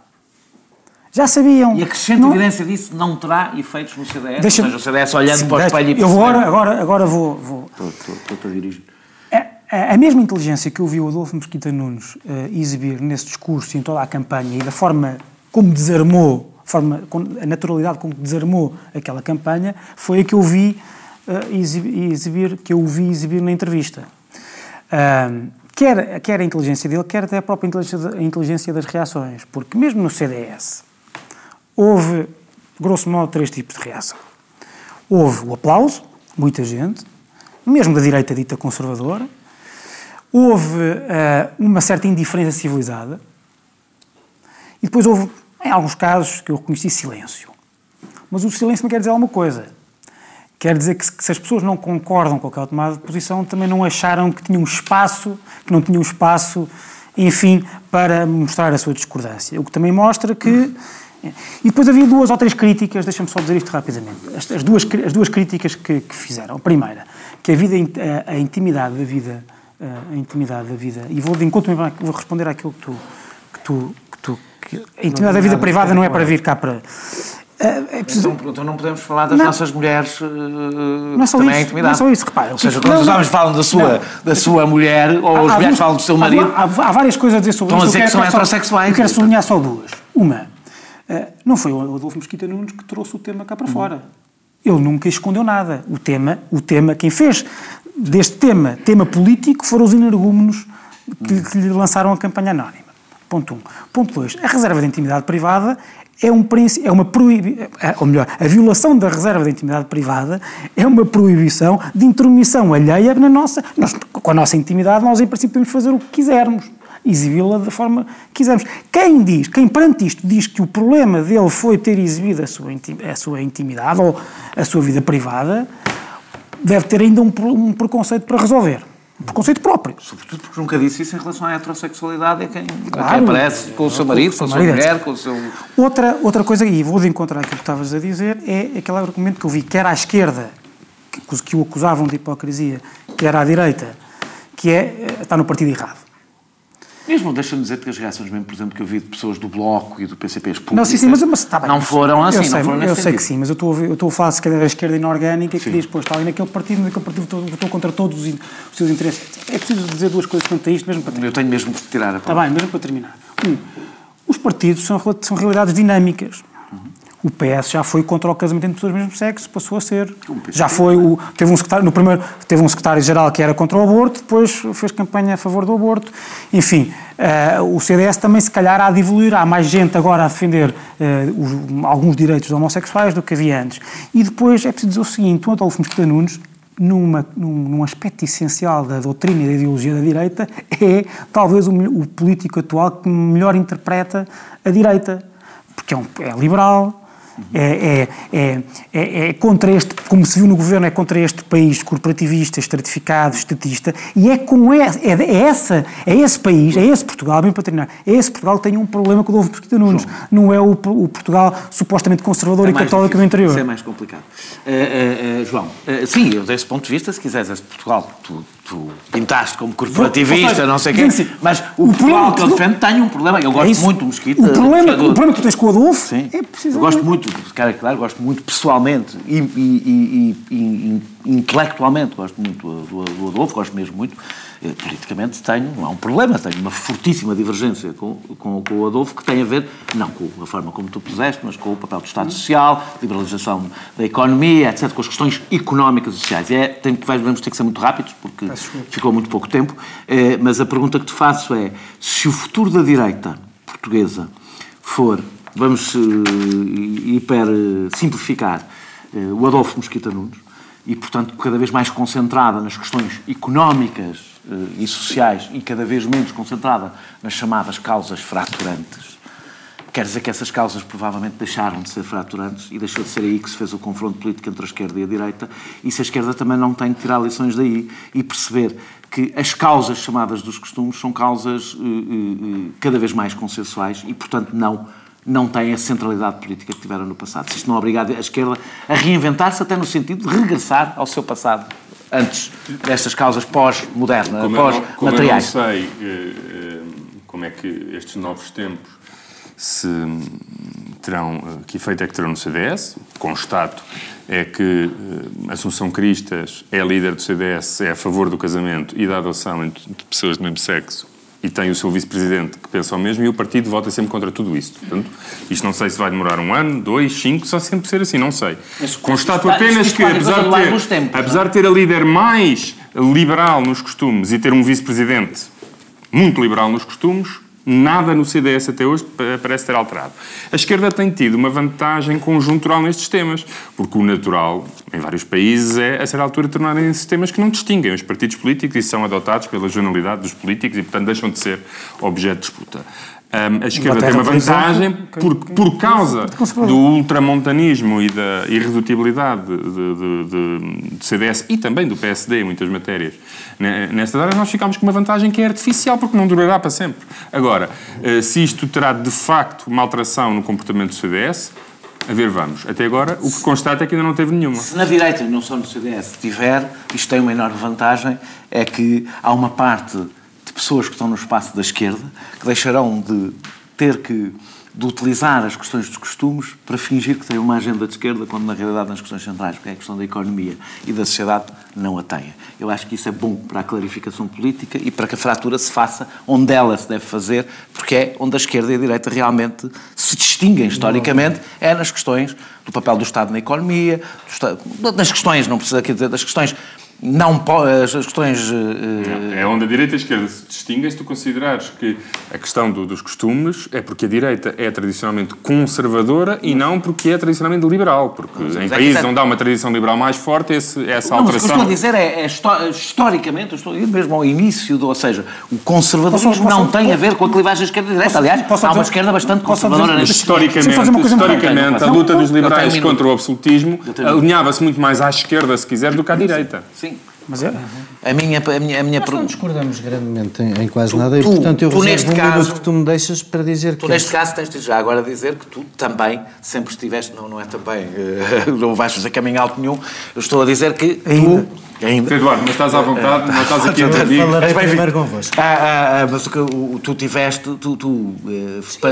Já sabiam. E a crescente não... evidência disso não terá efeitos no CDS? Deixa... Ou seja, o CDS olhando Sim, para o espelho e Eu vou agora, agora, agora vou... vou... Estou-te a dirigir. A, a mesma inteligência que eu vi o Adolfo Mosquita Nunes uh, exibir nesse discurso e em toda a campanha e da forma como desarmou, forma, a naturalidade com que desarmou aquela campanha, foi a que eu vi uh, exibir, que eu vi exibir na entrevista. Uh, quer, quer a inteligência dele, quer até a própria inteligência, a inteligência das reações, porque mesmo no CDS, houve, grosso modo, três tipos de reação. Houve o aplauso, muita gente, mesmo da direita dita conservadora. Houve uh, uma certa indiferença civilizada. E depois houve, em alguns casos, que eu reconheci silêncio. Mas o silêncio não quer dizer alguma coisa. Quer dizer que se, as pessoas não concordam com aquela tomada de posição, também não acharam que tinham espaço, que não tinham espaço, enfim, para mostrar a sua discordância. O que também mostra que e depois havia duas ou três críticas, deixa-me só dizer isto rapidamente. As, as, duas, as duas críticas que, que, fizeram. A primeira, que a, vida, a, a intimidade da vida, a intimidade da vida, e vou de encontro, vou responder àquilo que tu. Que tu, que a intimidade da vida privada não é para vir cá para. É, é preciso... então, então, não podemos falar das não. nossas mulheres uh, não é só também isso, intimidade. Não é só isso, repara. Ou seja, quando os homens falam da sua, da sua mulher, ou há, as mulheres falam do seu marido... Há, há, várias coisas a dizer sobre isso. Estão a dizer que são heterossexuais. Eu quero sublinhar só duas. Uma, eh, não foi o Adolfo Mesquita Nunes que trouxe o tema cá para fora. Ele nunca escondeu nada. O tema, o tema, quem fez deste tema tema político foram os energúmenos que, que lhe lançaram a campanha anónima. Ponto 1. Um. Ponto 2. A reserva de intimidade privada é, um, é uma proibição, eh, ou melhor, a violação da reserva de intimidade privada é uma proibição de intromissão alheia na nossa. Nós, com a nossa intimidade, nós em princípio podemos fazer o que quisermos exibi-la da forma que quisermos. Quem diz, quem perante isto diz que o problema dele foi ter exibido a sua, a sua intimidade ou a sua vida privada, deve ter ainda um, um preconceito para resolver. Um preconceito próprio. Sobretudo porque nunca disse isso em relação à heterossexualidade, é quem, claro, quem aparece com o seu marido, com a sua mulher, com o seu... Outra, outra coisa, e vou de encontrar aquilo que estavas a dizer, é aquele argumento que eu vi, quer à esquerda, que, que o acusavam de hipocrisia, quer à direita, que é, eh, está no partido errado. Mesmo, deixa-me dizer que as reações, mesmo, por exemplo, que eu vi de pessoas do Bloco e do PCP públicas, não, sim, sim, mas, mas tá bem, não foram assim, sei, não foram Eu sei sentido. que sim, mas eu estou, a, eu estou a falar, se calhar, da esquerda inorgânica, que diz, pois, está ali naquele partido, naquele partido votou, votou contra todos os, os, seus interesses. É preciso dizer duas coisas quanto a isto, mesmo para terminar. Eu tenho mesmo que tirar a Está bem, mesmo para terminar. Um, os partidos são, são realidades dinâmicas. O PS já foi contra o casamento entre pessoas do mesmo sexo, passou a ser. Já foi o teve um secretário no primeiro teve um secretário geral que era contra o aborto, depois fez campanha a favor do aborto. Enfim, uh, o CDS também se calhar há de evoluir, há mais gente agora a defender uh, os, alguns direitos homossexuais do que havia antes. E depois é preciso dizer o seguinte, o Adolfo Mesquita Nunes numa, num, num, aspecto essencial da doutrina e da ideologia da direita, é talvez o, o político atual que melhor interpreta a direita, porque é, um, é liberal, é, é, é, é, contra este, como se viu no governo, é contra este país corporativista, estratificado, estatista, e é com esse, é, é, essa, é esse país, é esse Portugal, bem para terminar, é esse Portugal que tem um problema com o Adolfo Mesquita Nunes, João. não é o, o, Portugal supostamente conservador e católico difícil, do interior. Isso é mais complicado. Uh, uh, uh, João, sim, eu, desse ponto de vista, se quiseres esse Portugal, tu, tu pintaste como corporativista, não sei o quê, mas o, o Portugal que eu defendo tem um problema, eu gosto muito do Mesquita. O problema, o problema que tu tens com o Adolfo sim. é precisamente... Eu gosto muito muito, cara, claro, gosto muito pessoalmente e, e, e, e, intelectualmente, gosto muito do, do Adolfo, gosto mesmo muito. Eh, politicamente tenho, não há um problema, tenho uma fortíssima divergência com, com, com, o Adolfo que tem a ver, não com a forma como tu puseste, mas com o papel do Estado Social, liberalização da economia, etc., com as questões económicas e sociais. É, tem, vamos ter que ser muito rápidos, porque ficou muito pouco tempo, é, mas a pergunta que te faço é, se o futuro da direita portuguesa for vamos uh, hiper simplificar uh, o Adolfo Mosquita Nunes e, portanto, cada vez mais concentrada nas questões económicas uh, e sociais e cada vez menos concentrada nas chamadas causas fraturantes. Quer dizer que essas causas provavelmente deixaram de ser fraturantes e deixou de ser aí que se fez o confronto político entre a esquerda e a direita. E se a esquerda também não tem que tirar lições daí e perceber que as causas chamadas dos costumes são causas uh, uh, cada vez mais consensuais e, portanto, não não têm a centralidade política que tiveram no passado. Se isto não obriga a esquerda a reinventar-se até no sentido de regressar ao seu passado antes destas causas pós-modernas, pós-materiais. Eu não sei como é que estes novos tempos se terão, que efeito é que terão no CDS. Constato é que Assunção Cristas é líder do CDS, é a favor do casamento e da adoção entre pessoas do mesmo sexo e tem o seu vice-presidente que pensa o mesmo e o partido vota sempre contra tudo isto. Portanto, isto não sei se vai demorar um ano, dois, cinco, só sempre ser assim, não sei. Mas, Constato apenas que, apesar de, ter, tempos, apesar de ter a líder mais liberal nos costumes e ter um vice-presidente muito liberal nos costumes, nada no CDS até hoje parece ter alterado. A esquerda tem tido uma vantagem conjuntural nestes temas, porque o natural, em vários países, é, a certa altura, tornarem sistemas que não distinguem os partidos políticos e são adotados pela jornalidade dos políticos e, portanto, deixam de ser objeto de disputa. Um, a esquerda tem uma vantagem por, por causa do ultramontanismo e da irredutibilidade de, de, de, de, CDS e também do PSD em muitas matérias. Nestas áreas nós ficamos com uma vantagem que é artificial porque não durará para sempre. Agora, eh, se isto terá de facto uma alteração no comportamento do CDS, a ver, vamos. Até agora, o que constata é que ainda não teve nenhuma. Se na direita, não só no CDS, tiver, isto tem uma enorme vantagem, é que há uma parte pessoas que estão no espaço da esquerda que deixarão de ter que de utilizar as questões dos costumes para fingir que têm uma agenda de esquerda, quando na realidade nas questões centrais, porque é a questão da economia e da sociedade, não a têm. Eu acho que isso é bom para a clarificação política e para que a fratura se faça onde ela se deve fazer, porque é onde a esquerda e a direita realmente se distinguem historicamente, é nas questões do papel do Estado na economia, das questões, não precisa dizer, das questões não as questões. Uh... É onde a direita e a esquerda se distinguem se tu considerares que a questão do, dos costumes é porque a direita é tradicionalmente conservadora e não porque é tradicionalmente liberal. Porque em é países onde há uma tradição liberal mais forte, esse, essa não, alteração. o que eu estou a dizer é, é historicamente, estou a mesmo ao início, do, ou seja, o conservadorismo posso, posso, não tem a ver com a clivagem esquerda-direita. Aliás, posso, há uma esquerda bastante conservadora neste Historicamente, historicamente a luta dos liberais contra o absolutismo alinhava-se muito mais à esquerda, se quiser, do que à direita. Sim. Mas é, a minha, a minha, a minha Nós não discordamos grandemente em, em quase tu, nada e, portanto, eu tu, neste um caso, que tu me deixas para dizer tu que... neste caso, tens de já agora dizer que tu também sempre estiveste... Não, não é também... Uh, [LAUGHS] não vais fazer caminho alto nenhum. Eu estou a dizer que Ainda. tu Ainda. Eduardo, mas estás à vontade, não estás aqui a ouvir. Falarei primeiro convosco. Ah, ah, ah, mas o, tu tiveste, tu, tu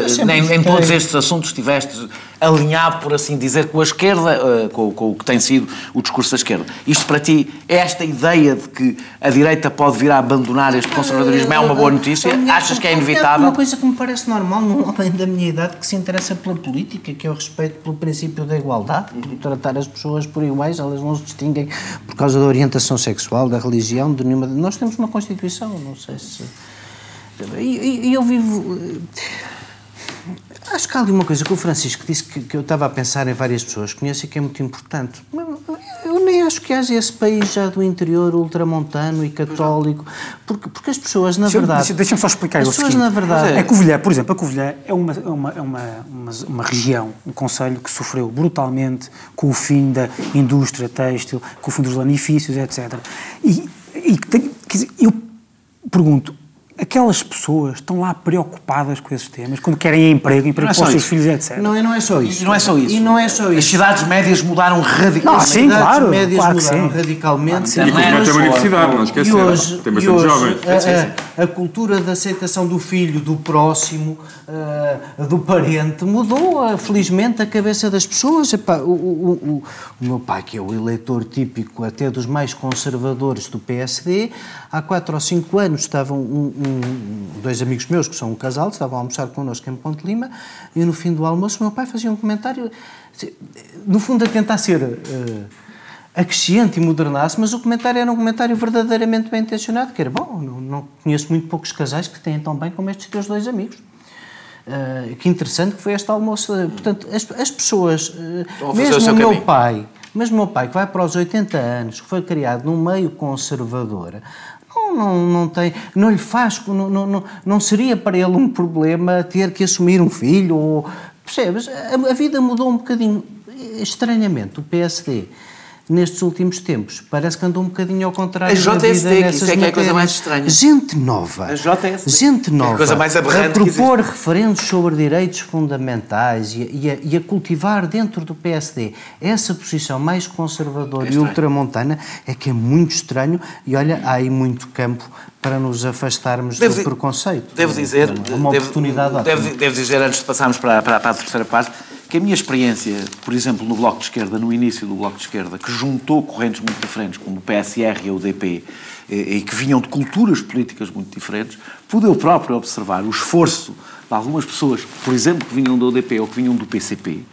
Sim, em, em todos estes assuntos estiveste alinhado, por assim dizer, com a esquerda, uh, com, com, o que tem sido o discurso da esquerda. Isto para ti, é esta ideia de que a direita pode vir a abandonar este conservadorismo é uma boa notícia? Achas que é inevitável? É uma coisa que me parece normal num homem da minha idade que se interessa pela política, que é o respeito pelo princípio da igualdade, por tratar as pessoas por iguais, elas não se distinguem por causa da orientação sexual, da religião, de nenhuma. Nós temos uma Constituição, não sei se. E, e eu vivo. Acho que há ali uma coisa que o Francisco disse que, que, eu estava a pensar em várias pessoas que conheço e que é muito importante. Eu nem acho que haja esse país já do interior ultramontano e católico, porque, porque as pessoas, na verdade. Deixa-me só explicar as pessoas, seguinte. na verdade. É, a Covilhã, por exemplo, a Covilhã é uma, é uma, é uma, uma, uma, região, um conselho que sofreu brutalmente com o fim da indústria têxtil, com o fim dos lanifícios, etc. E, e eu pergunto, aquelas pessoas estão lá preocupadas com esses temas, quando querem emprego, emprego é para os seus filhos, etc. Não, não é só isso. Não é só isso. E não é só isso. As cidades médias mudaram radicalmente. Não, sim, As claro, cidades médias claro mudaram sim. radicalmente. Ah, e é tem uma universidade, não esquecer. E hoje, tem bastante jovens. A, a, a, cultura da aceitação do filho, do próximo, uh, do parente, mudou, felizmente, a cabeça das pessoas. Epá, o, o, o, o meu pai, que é o eleitor típico até dos mais conservadores do PSD, há quatro ou cinco anos estavam um, um dois amigos meus, que são um casal, estavam a almoçar connosco em Ponte Lima, e no fim do almoço o meu pai fazia um comentário, no fundo a tentar ser uh, acresciente e modernasse, mas o comentário era um comentário verdadeiramente bem intencionado, que era, bom, não, não conheço muito poucos casais que têm tão bem como estes teus dois amigos. Uh, que interessante que foi este almoço. Portanto, as, as pessoas, uh, mesmo o, meu pai, mas o meu pai, que vai para os 80 anos, que foi criado num meio conservador, não, não, tem, não lhe faz, não, não, não seria para ele um problema ter que assumir um filho, ou, percebes? A, a vida mudou um bocadinho, estranhamente, o PSD nestes últimos tempos. Parece que andou um bocadinho ao contrário. A JSD, que isso é que é a coisa mais estranha. Gente nova. A JSD. Gente nova. É a coisa mais aberrante. A propor referendos sobre direitos fundamentais e a, e, a, e a, cultivar dentro do PSD essa posição mais conservadora é e ultramontana é que é muito estranho e olha, há aí muito campo para nos afastarmos devo, do preconceito. Devo dizer, é uma devo, oportunidade. Devo, devo dizer, antes de passarmos para, para, para a terceira parte, que a minha experiência, por exemplo, no Bloco de Esquerda, no início do Bloco de Esquerda, que juntou correntes muito diferentes, como o PSR e o UDP, e que vinham de culturas políticas muito diferentes, pude eu próprio observar o esforço de algumas pessoas, por exemplo, que vinham do UDP ou que vinham do PCP,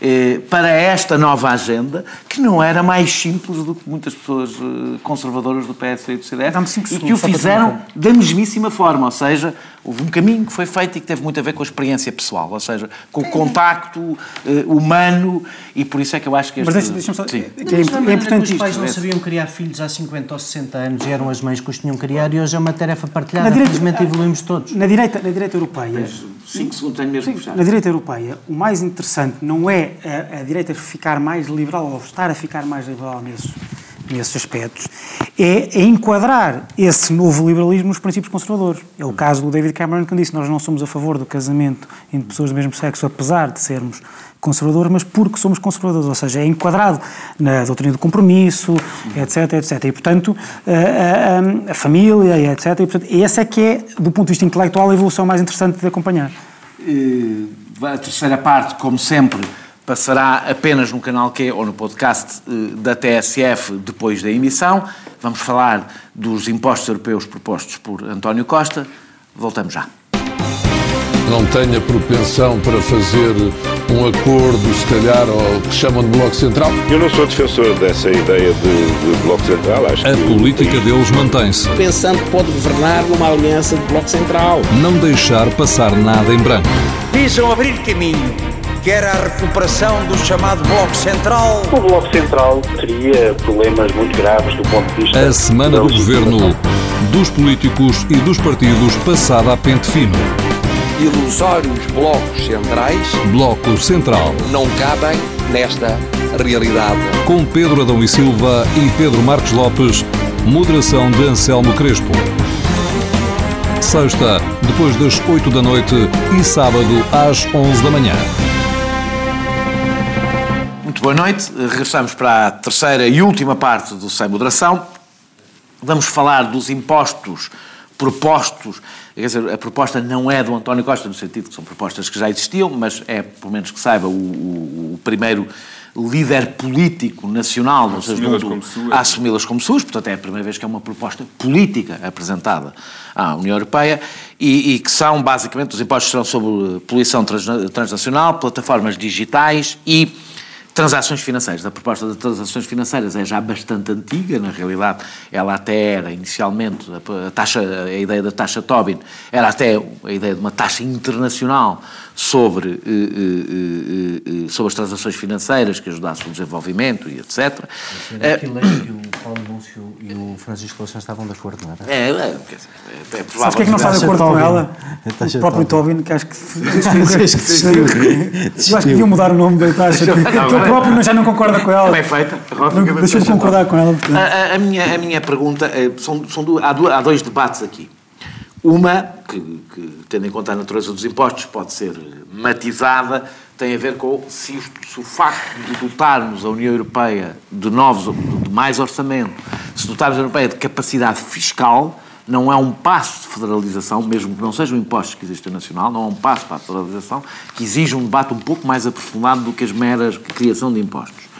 eh, para esta nova agenda, que não era mais simples do que muitas pessoas eh, conservadoras do PS e do CDS, e que o fizeram da mesmíssima forma, ou seja, houve um caminho que foi feito e que teve muito a ver com a experiência pessoal, ou seja, com o contacto uh, humano, e por isso é que eu acho que este... Mas deixa-me só... Sim. Que é, é, é importante Os pais não sabiam criar filhos há 50 ou 60 anos, e eram as mães que os tinham criar, e hoje é uma tarefa partilhada, na direita, felizmente evoluímos todos. Na direita, na direita europeia... 5 segundos tenho mesmo Sim, Na direita europeia, o mais interessante não é a, a direita ficar mais liberal ou estar a ficar mais liberal nesses, nesses aspectos, é, é, enquadrar esse novo liberalismo nos princípios conservadores. É o caso do David Cameron que disse nós não somos a favor do casamento entre pessoas do mesmo sexo, apesar de sermos conservadores, mas porque somos conservadores, ou seja, é enquadrado na doutrina do compromisso, etc, etc. E, portanto, a, a, a família, etc. E, portanto, essa é que é, do ponto de vista intelectual, a evolução mais interessante de acompanhar. A terceira parte, como sempre, passará apenas no canal Q ou no podcast eh, da TSF depois da emissão. Vamos falar dos impostos europeus propostos por António Costa. Voltamos já. Não tenha propensão para fazer um acordo, se calhar, ao que chamam de Bloco Central? Eu não sou defensor dessa ideia de, de Bloco Central. Acho a que... política deles mantém-se. Pensando que pode governar numa aliança de Bloco Central. Não deixar passar nada em branco. Visam abrir caminho que era a recuperação do chamado Bloco Central. O Bloco Central teria problemas muito graves do ponto de vista. A semana do governo, dos políticos e dos partidos passada a pente fino. Ilusórios blocos centrais. Bloco Central. Não cabem nesta realidade. Com Pedro Adão e Silva e Pedro Marcos Lopes, moderação de Anselmo Crespo. Sexta, depois das 8 da noite e sábado às 11 da manhã boa noite. Regressamos para a terceira e última parte do Sem Moderação. Vamos falar dos impostos propostos. Quer dizer, a proposta não é do António Costa, no sentido que são propostas que já existiam, mas é, pelo menos que saiba, o, o, o primeiro líder político nacional a assumi-las como suas, portanto é a primeira vez que é uma proposta política apresentada à União Europeia e, e que são basicamente os impostos serão sobre poluição transnacional, plataformas digitais e Transações financeiras. A proposta de transações financeiras é já bastante antiga, na realidade, ela até era inicialmente, a, taxa, a ideia da taxa Tobin era até a ideia de uma taxa internacional sobre, eh, eh, eh, sobre as transações financeiras que ajudasse o desenvolvimento e etc. Era aquilo que o Paulo Lúcio e o Francisco Louçã estavam de acordo, não era? É, é, é, é provável. Sabe que é que não está de acordo com ela? O próprio Tobin, que acho que... [LAUGHS] Eu acho que deviam mudar o nome da taxa, ele próprio já não concorda com ela. Bem feita. Deixa de concordar com ela. A, a, minha, a minha pergunta, são, são, há dois debates aqui. Uma, que, que, tendo em conta a natureza dos impostos, pode ser matizada, tem a ver com se, se o facto de dotarmos a União Europeia de novos, de mais orçamento, se dotarmos a União Europeia de capacidade fiscal, não é um passo de federalização, mesmo que não sejam impostos que existem nacional, não é um passo para a federalização, que exige um debate um pouco mais aprofundado do que as meras criação de impostos.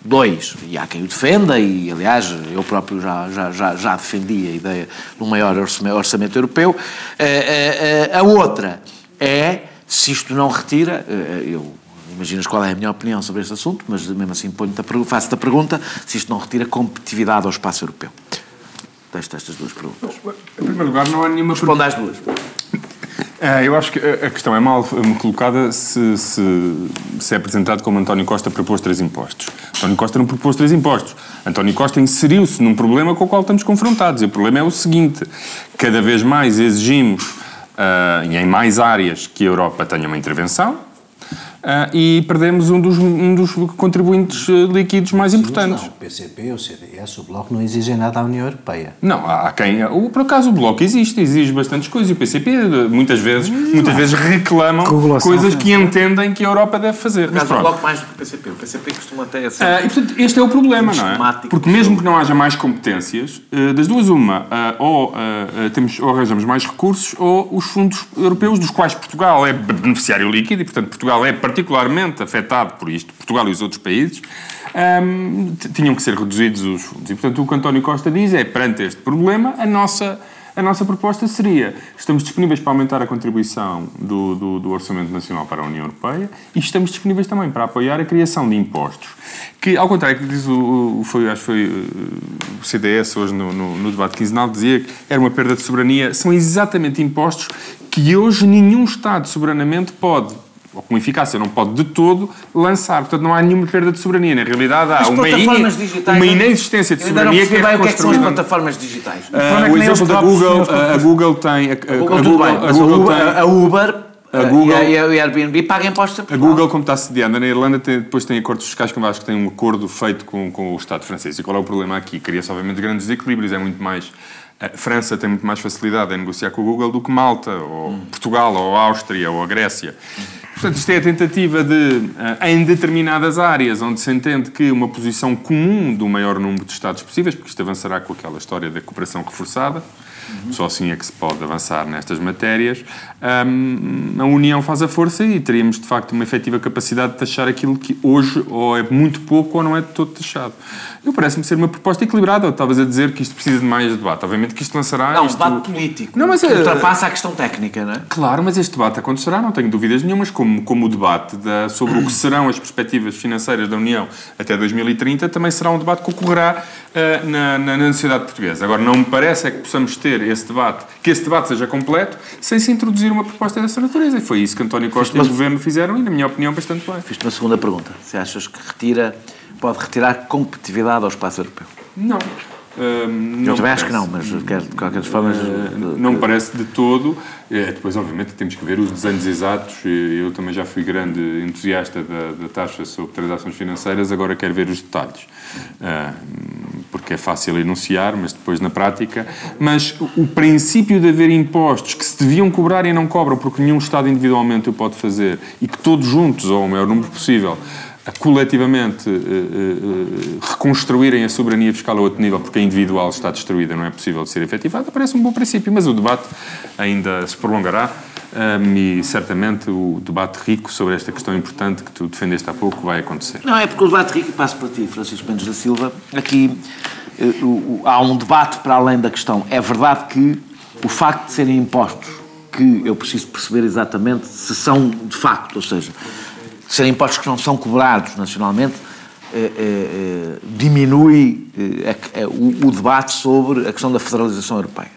Dois, e há quem o defenda, e aliás eu próprio já, já, já, já defendi a ideia de um maior orçamento europeu. Eh, eh, eh, a outra é, se isto não retira, eu imaginas qual é a minha opinião sobre este assunto, mas mesmo assim faço-te a pergunta, se isto não retira competitividade ao espaço europeu. Deixo-te estas duas perguntas. Em primeiro lugar, não há nenhuma... Responda às duas. Uh, eu acho que a questão é mal colocada se, se, se, é apresentado como António Costa propôs três impostos. António Costa não propôs três impostos. António Costa inseriu-se num problema com o qual estamos confrontados. E o problema é o seguinte: cada vez mais exigimos, e em mais áreas, que a Europa tenha uma intervenção, Uh, e perdemos um dos, um dos contribuintes uh, líquidos mais importantes. Não, o PCP, o CDS, o Bloco não exigem nada à União Europeia. Não, há quem. O, por acaso o Bloco existe, exige bastantes coisas e o PCP muitas vezes, muitas vezes reclamam coisas que entendem que a Europa deve fazer. Mas pronto. o Bloco mais do que o PCP. O PCP costuma até ser. Uh, e portanto, este é o problema, não é? Porque mesmo que não haja mais competências, das duas, uma, ou, temos, ou arranjamos mais recursos ou os fundos europeus, dos quais Portugal é beneficiário líquido e, portanto, Portugal é particularmente afetado por isto, Portugal e os outros países, um, tinham que ser reduzidos os fundos. E, portanto, o que António Costa diz é, perante este problema, a nossa, a nossa proposta seria, estamos disponíveis para aumentar a contribuição do, do, do, Orçamento Nacional para a União Europeia e estamos disponíveis também para apoiar a criação de impostos, que, ao contrário que diz o, foi, acho que foi o CDS hoje no, no, no debate quinzenal, dizia que era uma perda de soberania, são exatamente impostos que hoje nenhum Estado soberanamente pode ou com eficácia não pode de todo lançar. Portanto, não há nenhuma perda de soberania. Na realidade, há uma, ine... uma inexistência de soberania que é o que, é que são as plataformas digitais. Uh, o exemplo da Google, a, Google tem... A, Uber... A Google, e, a, e a Airbnb pagam impostos a Google, como está sediada na Irlanda, tem, depois tem acordos fiscais, como acho que tem um acordo feito com, com o Estado francês. E qual é o problema aqui? Cria-se, obviamente, grandes desequilíbrios. É muito mais a França tem muito mais facilidade em negociar com o Google do que Malta, ou hum. Portugal, ou Áustria, ou a Grécia. Portanto, isto é a tentativa de, eh, em determinadas áreas onde se entende que uma posição comum do maior número de Estados possíveis, porque isto avançará com aquela história da cooperação reforçada, uhum. só assim é que se pode avançar nestas matérias, um, a União faz a força e teríamos, de facto, uma efetiva capacidade de taxar aquilo que hoje ou é muito pouco ou não é de todo taxado. Eu parece-me ser uma proposta equilibrada, ou talvez a dizer que isto precisa de mais debate. Obviamente que isto lançará... Não, isto... debate político, não, mas, que é- ultrapassa a questão técnica, não é? Claro, mas este debate acontecerá, não tenho dúvidas nenhumas, como, como o debate da, sobre o que [CLEARS THROAT] serão as perspectivas financeiras da União até 2030, também será um debate que ocorrerá uh, na, na, na sociedade portuguesa. Agora, não me parece é que possamos ter esse debate, que esse debate seja completo, sem se introduzir uma proposta dessa natureza. E foi isso que António Costa e o Governo fizeram, e, na minha opinião, bastante bem. Fiz-te uma segunda pergunta. Se achas que retira pode retirar competitividade ao espaço europeu? Não. Um, eu também acho que não, mas de qualquer forma. Uh, não me parece de todo. É, depois, obviamente, temos que ver os desenhos exatos. Eu também já fui grande entusiasta da, da taxa sobre transações financeiras, agora quero ver os detalhes. Uh, porque é fácil enunciar, mas depois na prática. Mas o, o princípio de haver impostos que se deviam cobrar e não cobram, porque nenhum Estado individualmente o pode fazer, e que todos juntos, ou o maior número possível, coletivamente uh, uh, reconstruírem a soberania fiscal a outro nível, porque a individual está destruída, não é possível de ser efetivada, parece um bom princípio, mas o debate ainda se prolongará um, e certamente o debate rico sobre esta questão importante que tu defendeste há pouco vai acontecer. Não, é porque o debate rico, passo para ti, Francisco Mendes da Silva, aqui uh, há um debate para além da questão. É verdade que o facto de serem impostos, que eu preciso perceber exatamente se são de facto, ou seja, serem impostos que não são cobrados nacionalmente, eh, eh, eh diminui eh, o, o, debate sobre a questão da federalização europeia.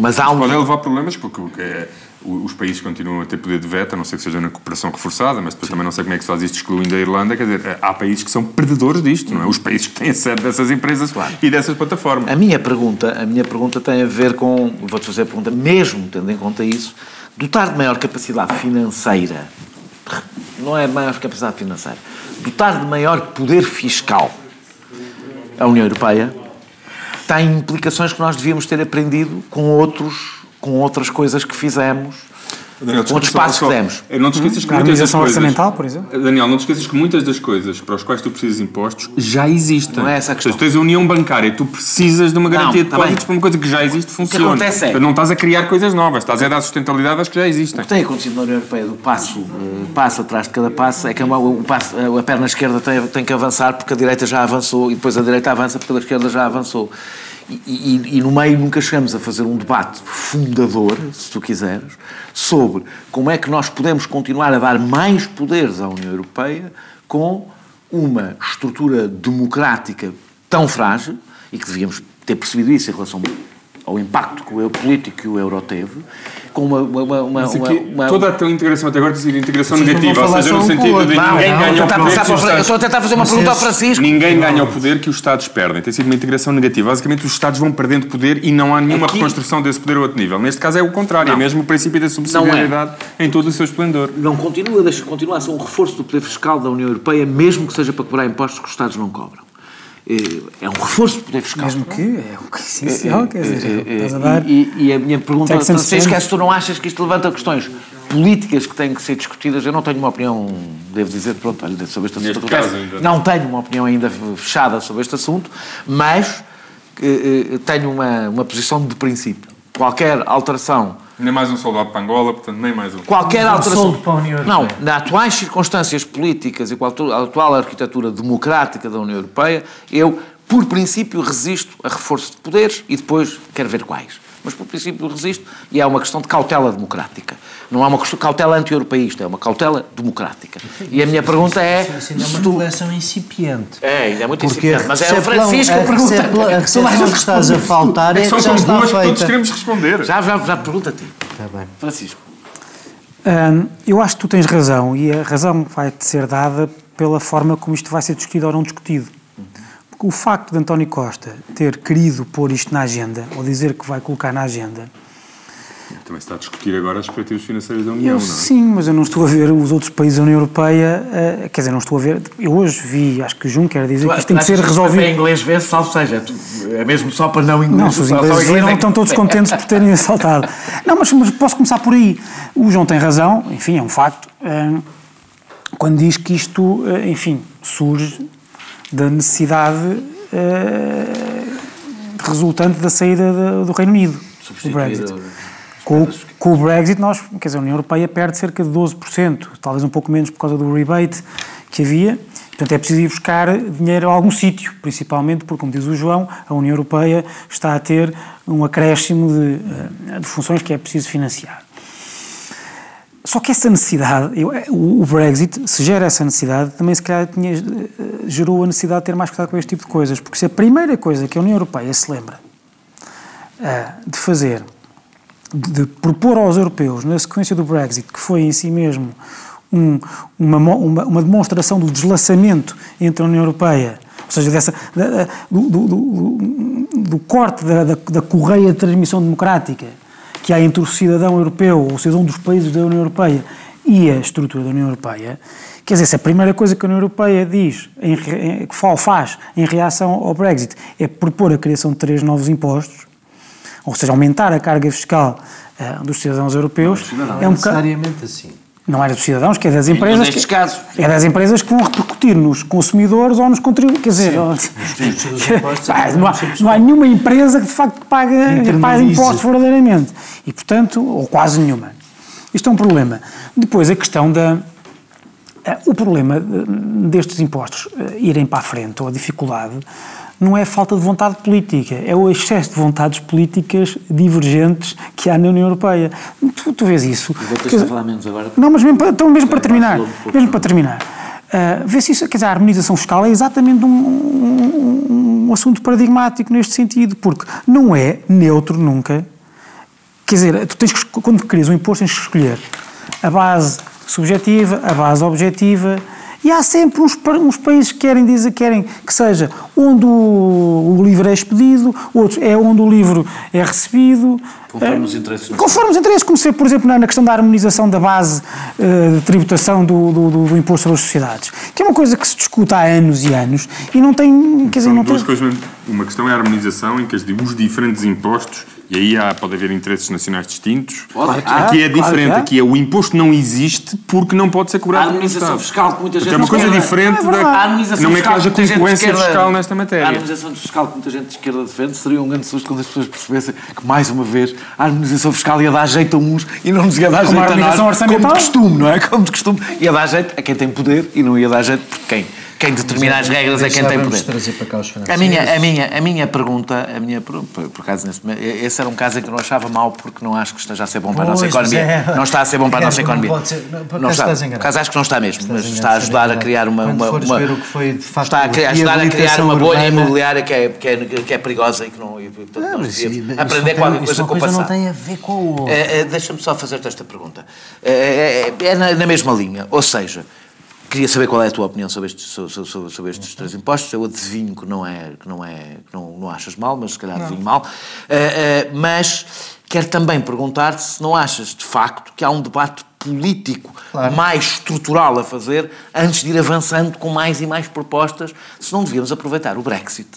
Mas há um... Pode levar problemas, porque é, os países continuam a ter poder de veto, a não ser que seja na cooperação reforçada, mas depois Sim. também não sei como é que se faz isto excluindo a Irlanda. Quer dizer, há países que são perdedores disto, não é? Os países que têm sede dessas empresas claro. e dessas plataformas. A minha pergunta, a minha pergunta tem a ver com, vou-te fazer a pergunta, mesmo tendo em conta isso, dotar de maior capacidade financeira não é maior capacidade financeira, dotar de maior poder fiscal a União Europeia tem implicações que nós devíamos ter aprendido com outros, com outras coisas que fizemos Daniel, outros passos que demos. Não te esqueças que a muitas das coisas... orçamental, por exemplo? Daniel, não te esqueças que muitas das coisas para as quais tu precisas de impostos já existem. Não é essa a questão. Tu tens a união bancária, tu precisas de uma garantia não, de tá depósitos para uma coisa que já existe funciona. O que acontece é... Não estás a criar coisas novas, estás a dar sustentabilidade às que já existem. O que tem acontecido na União Europeia do passo, uh, passo atrás de cada passo, é que a, o passo, a perna esquerda tem, tem que avançar porque a direita já avançou e depois a direita avança porque a esquerda já avançou. E, e, e, no meio nunca chegamos a fazer um debate fundador, se tu quiseres, sobre como é que nós podemos continuar a dar mais poderes à União Europeia com uma estrutura democrática tão frágil, e que devíamos ter percebido isso em relação ao impacto que o político que o euro teve, com uma. uma, uma, uma, aqui, uma toda a tua integração até agora tem sido integração negativa, não ou seja, no um sentido de Não, ninguém não, ganha eu o estou a poder. que eu Estados- estou a tentar fazer uma pergunta ao Francisco. Ninguém ganha o poder que os Estados perdem. Tem sido uma integração negativa. Basicamente, os Estados vão perdendo poder e não há nenhuma Aqui- reconstrução desse poder a outro nível. Neste caso é o contrário, é mesmo o princípio da subsidiariedade em todo o seu esplendor. Não continua, deixa continua a ser um reforço do poder fiscal da União Europeia, mesmo que seja para cobrar impostos que os Estados não cobram. Eh, É um reforço do poder fiscal. Mesmo que é o que é essencial, quer dizer, Eh, eh, estás a dar. E, e a minha pergunta, and Francisco, é se tu não achas que isto levanta questões políticas que têm que ser discutidas. Eu não tenho uma opinião, devo dizer, pronto, olha, sobre este assunto. Caso. Não tenho uma opinião ainda fechada sobre este assunto, mas eh, eh, tenho uma, uma posição de princípio. Qualquer alteração Nem mais um soldado para Angola, portanto, nem mais um. qualquer alteração. soldo para a União Não, nas atuais circunstâncias políticas e com a atual arquitetura democrática da União Europeia, eu, por princípio, resisto a reforço de poderes e depois quero ver quais. Mas, por princípio, resisto e é uma questão de cautela democrática. Não é uma questão de cautela anti-europeísta, é uma cautela democrática. E a minha pergunta é. Isso ainda é se uma tu- reflexão incipiente. É, ainda é muito Porque incipiente, mas é o Francisco a a pergunta. a gente que estás a faltar é que São já está que todos feita. queremos responder. Já, já, já pergunta a ti. Está bem. Francisco. Hum, eu acho que tu tens razão e a razão vai-te ser dada pela forma como isto vai ser discutido ou não discutido. O facto de António Costa ter querido pôr isto na agenda, ou dizer que vai colocar na agenda, Também se está a discutir agora as perspectivas financeiras da União, eu não é? sim, mas eu não estou a ver os outros países da União Europeia, eh, quer dizer, não estou a ver. Eu hoje vi, acho que o Juncker dizer que isto tem que ser resolvido. Em inglês vê salvo seja. tu- É mesmo só para não inglês. Não, se os ingleses inglês viram, é que- estão todos contentes por terem [LAUGHS] assaltado. Não, mas, mas posso começar por aí. O João tem razão, enfim, é um facto, hum, quando diz que isto, eh, enfim, surge da necessidade eh, resultante da saída da- do Reino Unido, do Brexit. Com, o- com o Brexit, nós, quer dizer, a União Europeia perde cerca de 12%, talvez um pouco menos por causa do rebate que havia. Portanto, é preciso ir buscar dinheiro a algum sítio, principalmente porque, como diz o João, a União Europeia está a ter um acréscimo de, eh, de funções que é preciso financiar. Só que essa necessidade, eu- o Brexit, se gera essa necessidade, também se calhar tinha, eh, gerou a necessidade de ter mais cuidado com este tipo de coisas. Porque se a primeira coisa que a União Europeia se lembra eh, de fazer, de propor aos europeus, na sequência do Brexit, que foi em si mesmo um- uma, uma, uma demonstração do deslaçamento entre a União Europeia, ou seja, dessa, da- do, do- do- do corte da, da, da correia de transmissão democrática que há entre o cidadão europeu, ou o cidadão dos países da União Europeia e a estrutura da União Europeia, quer dizer, se a primeira coisa que a União Europeia diz, em, faz em reação ao Brexit, é propor a criação de três novos impostos, ou seja, aumentar a carga fiscal eh, dos cidadãos europeus, Não é um é necessariamente assim. Não é dos cidadãos, que é das empresas. nestes que, casos. É das empresas que vão repercutir nos consumidores ou nos contribuintes. Quer dizer, não, há, nenhuma empresa que de facto paga, paga impostos verdadeiramente. E, portanto, ou quase nenhuma. Isto é um problema. Depois, a questão da. eh, O problema destes impostos eh, irem para a frente, ou a dificuldade, não é a falta de vontade política, é o excesso de vontades políticas divergentes que há na União Europeia. Tu, tu vês isso. Vou ter a falar menos agora. não, mas mesmo para, então, mesmo para terminar, mesmo para terminar, ah, vê-se isso, quer dizer, a harmonização fiscal é exatamente um, um- um assunto paradigmático neste sentido, porque não é neutro nunca. Quer dizer, tu tens que, quando crias um imposto, tens que escolher a base subjetiva, a base objetiva, e há sempre uns, uns países que querem, dizer, querem que seja onde o, o livro é expedido, outros é onde o livro é recebido. Conforme Eh, os interesses Conforme os interesses, como se vê, por exemplo, na, na questão da harmonização da base eh, de tributação do, do, do- imposto sobre as sociedades, que é uma coisa que se discute há anos e anos e não tem, quer dizer, São não duas tem... coisas. Uma questão é a harmonização, em que os diferentes impostos, e aí há, pode haver interesses nacionais distintos. Claro que aqui é claro diferente, há. aqui é o imposto não existe porque não pode ser A cobrado pelo harmonização fiscal que muita gente é uma coisa esquerda- diferente Não é da. A Não é que fiscal haja concorrência fiscal nesta A matéria. harmonização fiscal que muita gente de esquerda defende seria um grande susto quando as pessoas percebessem que, mais uma vez, a harmonização fiscal ia dar jeito a uns e não nos ia dar Como a jeito a nós, como de costume, não é? Como de costume. Ia dar jeito a quem tem poder e não ia dar jeito porque quem quem determina as regras é quem tem poder. A minha, a, minha, a minha pergunta, a minha, por, por acaso, nesse, esse era um caso em que eu não achava mal porque não acho que esteja a ser bom para a nossa economia. É, não está a ser bom para a [LAUGHS] nossa economia. Não, ser, não, não está. Por acaso acho que não está mesmo, mas está a ajudar a criar uma. uma, uma está a, criar, ajudar a criar uma bolha imobiliária que é, que, é, que é perigosa e que não. E, portanto, não, nós aprender qualquer coisa com o passado. não tem a ver com o. É, é, Deixa-me só fazer-te esta pergunta. É, é, é, é na mesma linha, ou seja. Queria saber qual é a tua opinião sobre estes, sobre, sobre, estes três impostos. Eu adivinho que não é que não é que não, não achas mal, mas se calhar adivinho mal. Uh, uh, mas quero também perguntar-te se não achas de facto que há um debate político claro. mais estrutural a fazer antes de ir avançando com mais e mais propostas, se não devíamos aproveitar o Brexit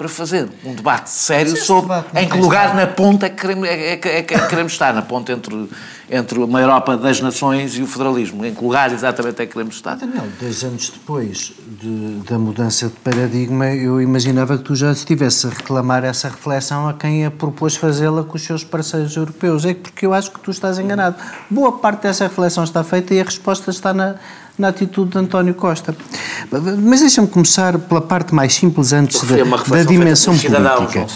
para fazer um debate sério Sim, sobre debate em que lugar na ponta é que queremos, é, é, é, que queremos estar, na ponta entre, entre uma Europa das nações e o federalismo. Em que lugar exatamente é que queremos estar? Daniel, dois anos depois de, da mudança de paradigma, eu imaginava que tu já estivesse a reclamar essa reflexão a quem a propôs fazê-la com os seus parceiros europeus. É porque eu acho que tu estás enganado. Boa parte dessa reflexão está feita e a resposta está na, na atitude de António Costa. Mas deixa-me começar pela parte mais simples antes da, da dimensão política.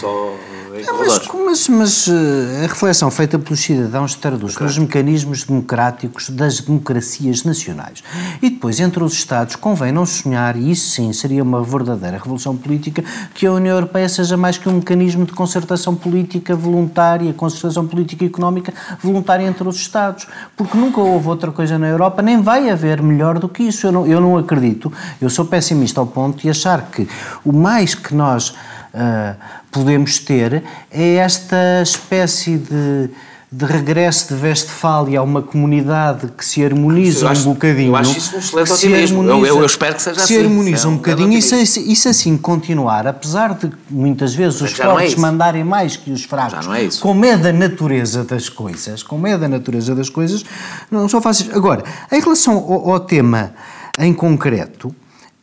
Mas, mas, mas, eh, a reflexão feita pelos cidadãos traduz nos mecanismos democráticos das democracias nacionais. E depois, entre os Estados, convém não sonhar, e isso sim seria uma verdadeira revolução política, que a União Europeia seja mais que um mecanismo de concertação política voluntária, concertação política e económica voluntária entre os Estados. Porque nunca houve outra coisa na Europa, nem vai haver melhor do que isso. Eu não, eu não acredito. Eu sou pessimista ao ponto de achar que o mais que nós uh, podemos ter é esta espécie de de regresso de Westfália a uma comunidade que se harmoniza acho, um bocadinho. Eu acho isso um excelente otimismo. Eu, eu, eu, espero que seja se assim. Se harmoniza é um, bocadinho e se, se assim continuar, apesar de muitas vezes os é fortes é mandarem mais que os fracos, é como é da natureza das coisas, como é da natureza das coisas, não são fáceis. Agora, em relação ao, ao tema em concreto,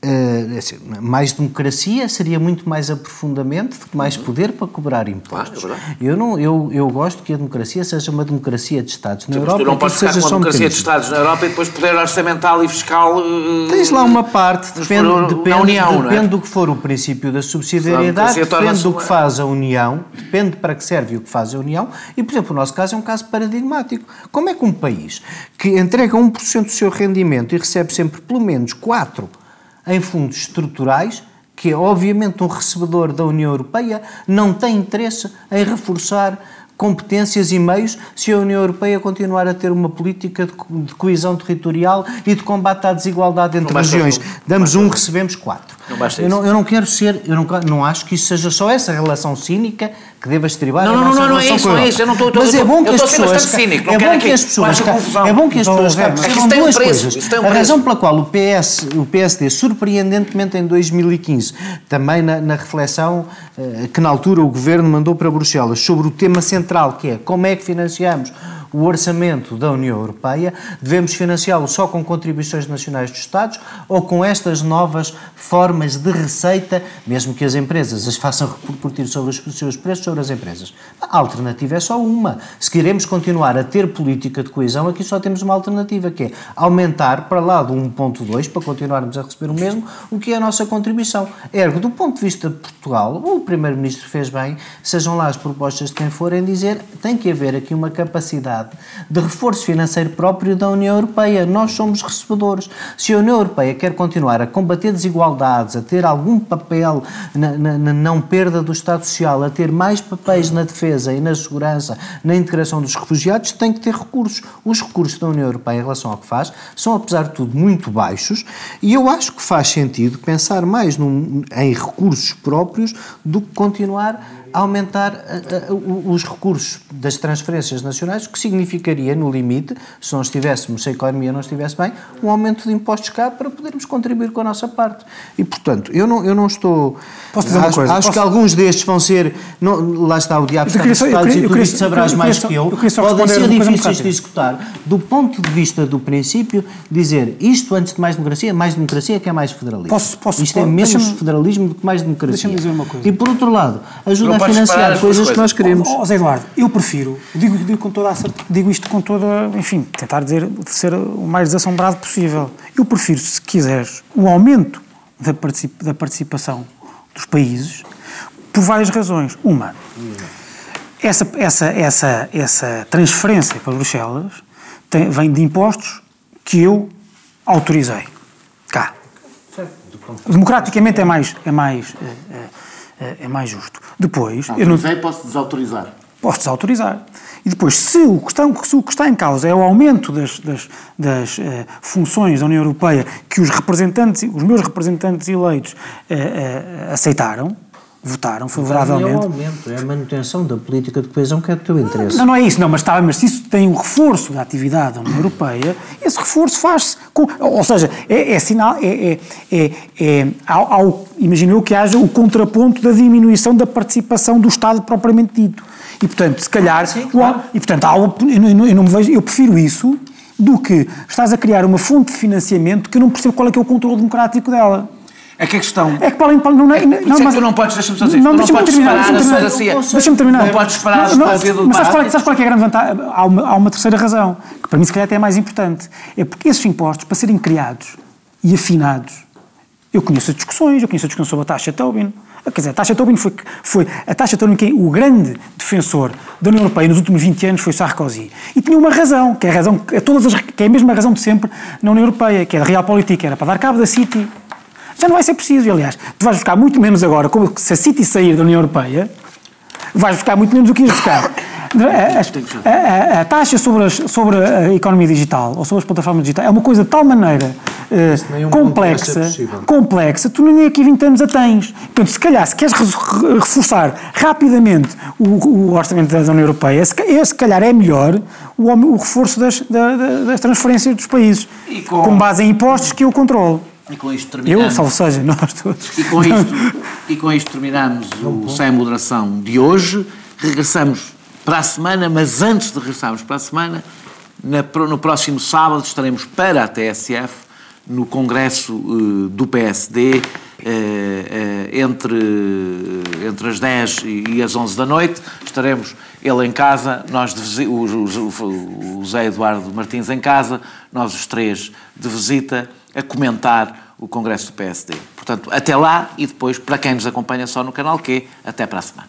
Uh, assim, mais democracia seria muito mais aprofundamento, mais poder para cobrar impostos. Claro, é eu, não, eu, eu gosto que a democracia seja uma democracia de Estados na Europa. Tu não podes ficar com uma democracia de Estados na Europa e depois poder orçamental e fiscal. Uh, Tens lá uma parte, depende, depende, União, depende é? do que for o princípio da subsidiariedade, depende do que faz a União, depende para que serve o que faz a União, e, por exemplo, o nosso caso é um caso paradigmático. Como é que um país que entrega 1% do seu rendimento e recebe sempre pelo menos 4% em fundos estruturais, que é obviamente um recebedor da União Europeia, não tem interesse em reforçar competências e meios se a União Europeia continuar a ter uma política de coesão territorial e de combate à desigualdade entre regiões. Damos um, recebemos quatro. Não eu, não, eu não quero ser, eu não, não acho que isso seja só essa relação cínica que deva estribar não, não, não, não, é isso, não é isso. Eu não estou, Mas é bom que as pessoas. Cínico, é bom que as pessoas. É bom que as pessoas percebam duas coisas. A razão pela qual o PS, o PSD, surpreendentemente em 2015, também na, na reflexão eh, que na altura o governo mandou para Bruxelas sobre o tema central que é como é que financiamos o orçamento da União Europeia, devemos financiá-lo só com contribuições nacionais dos Estados ou com estas novas formas de receita, mesmo que as empresas as façam repercutir sobre os seus preços sobre as empresas. A alternativa é só uma. Se queremos continuar a ter política de coesão, aqui só temos uma alternativa, que é aumentar para lá do 1.2, para continuarmos a receber o mesmo, o que é a nossa contribuição. Ergo, do ponto de vista de Portugal, o Primeiro-Ministro fez bem, sejam lá as propostas de quem forem dizer, tem que haver aqui uma capacidade necessidade de reforço financeiro próprio da União Europeia. Nós somos recebedores. Se a União Europeia quer continuar a combater desigualdades, a ter algum papel na, na, na não perda do Estado Social, a ter mais papéis na defesa e na segurança, na integração dos refugiados, tem que ter recursos. Os recursos da União Europeia em relação ao que faz são, apesar de tudo, muito baixos e eu acho que faz sentido pensar mais num, em recursos próprios do que continuar aumentar uh, uh, os recursos das transferências nacionais, o que significaria, no limite, se não estivéssemos, se a economia não estivesse bem, um aumento de impostos cá para podermos contribuir com a nossa parte. E, portanto, eu não, eu não estou... Posso dizer acho, uma coisa? Acho Posso... que alguns destes vão ser... Não, lá está o diabo está nos Estados e tu isto sabrás mais que eu. Podem ser difíceis de executar. Do ponto de vista do princípio, dizer isto antes de mais democracia, mais democracia que é mais federalismo. Posso, posso, isto é menos federalismo do que mais democracia. Deixa-me dizer uma coisa. E, por outro lado, ajuda a financiar coisas, coisas que nós queremos. Oh, Zé Eduardo, eu prefiro, digo, digo, com toda a, digo isto com toda, enfim, tentar dizer, ser o mais desassombrado possível. Eu prefiro, se quiseres, o aumento da, particip, da participação dos países por várias razões. Uma, essa, essa, essa, essa transferência para Bruxelas tem, vem de impostos que eu autorizei. Cá. Democraticamente é mais, é mais, é, é, é mais justo. Depois. Autorizei, eu não posso desautorizar. Posso desautorizar. E depois, se o que está, se o que está em causa é o aumento das, das, das uh, funções da União Europeia que os representantes, os meus representantes eleitos uh, uh, aceitaram, votaram favoravelmente. Não é o aumento, é a manutenção da política de coesão que é do teu interesse. Não, não é isso, não, mas, está, mas se isso tem um reforço da atividade da União Europeia, esse reforço faz-se com. Ou seja, é, é sinal. É, é, é, é ao, ao, imagino eu que haja o contraponto da diminuição da participação do Estado propriamente dito. E, portanto, se calhar. Sim, claro. e, portanto, há, eu, não, eu não me vejo. Eu prefiro isso do que estás a criar uma fonte de financiamento que eu não percebo qual é que é o controle democrático dela. É que a questão. É que para além. Não, não, é, não, mas, tu não podes, deixa-me só dizer, não, não podes terminar, esperar a democracia. Deixa-me terminar. Não podes esperar não, não, para ouvir do Mas sabes qual, sabes qual é que é a grande vantagem? Há uma, há uma terceira razão, que para mim se calhar até é mais importante. É porque esses impostos, para serem criados e afinados, eu conheço as discussões, eu conheço a discussão sobre a taxa Tobin. Quer dizer, a taxa Tobin foi, foi a taxa Tobin quem o grande defensor da União Europeia nos últimos 20 anos foi Sarkozy. E tinha uma razão, que é a razão, é todas as, que é a mesma razão de sempre na União Europeia, que é a Realpolitik, era para dar cabo da City já não vai ser preciso, aliás, tu vais buscar muito menos agora, como se a City sair da União Europeia, vais buscar muito menos do que ias buscar. [COUGHS] A, a, a, a, taxa sobre, as, sobre a economia digital ou sobre as plataformas digitais é uma coisa de tal maneira uh, complexa, complexa, tu nem aqui 20 anos a tens. Portanto, se calhar, se queres reforçar rapidamente o, o orçamento da União Europeia, se, se calhar é melhor o, o reforço das, da, das transferências dos países, com... com base em impostos que eu controlo. E com isto terminamos. Eu, salvo seja, [LAUGHS] nós todos. E com isto, e com isto terminamos o Sem Moderação de hoje. Regressamos para a semana, mas antes de regressarmos para a semana, na, no próximo sábado estaremos para a TSF, no Congresso uh, do PSD, uh, uh, entre, entre as 10 e, e, as 11 da noite. Estaremos ele em casa, nós de, o, o, o Zé Eduardo Martins em casa, nós os três de visita a comentar o Congresso do PSD. Portanto, até lá e depois para quem nos acompanha só no canal Q, até para a semana.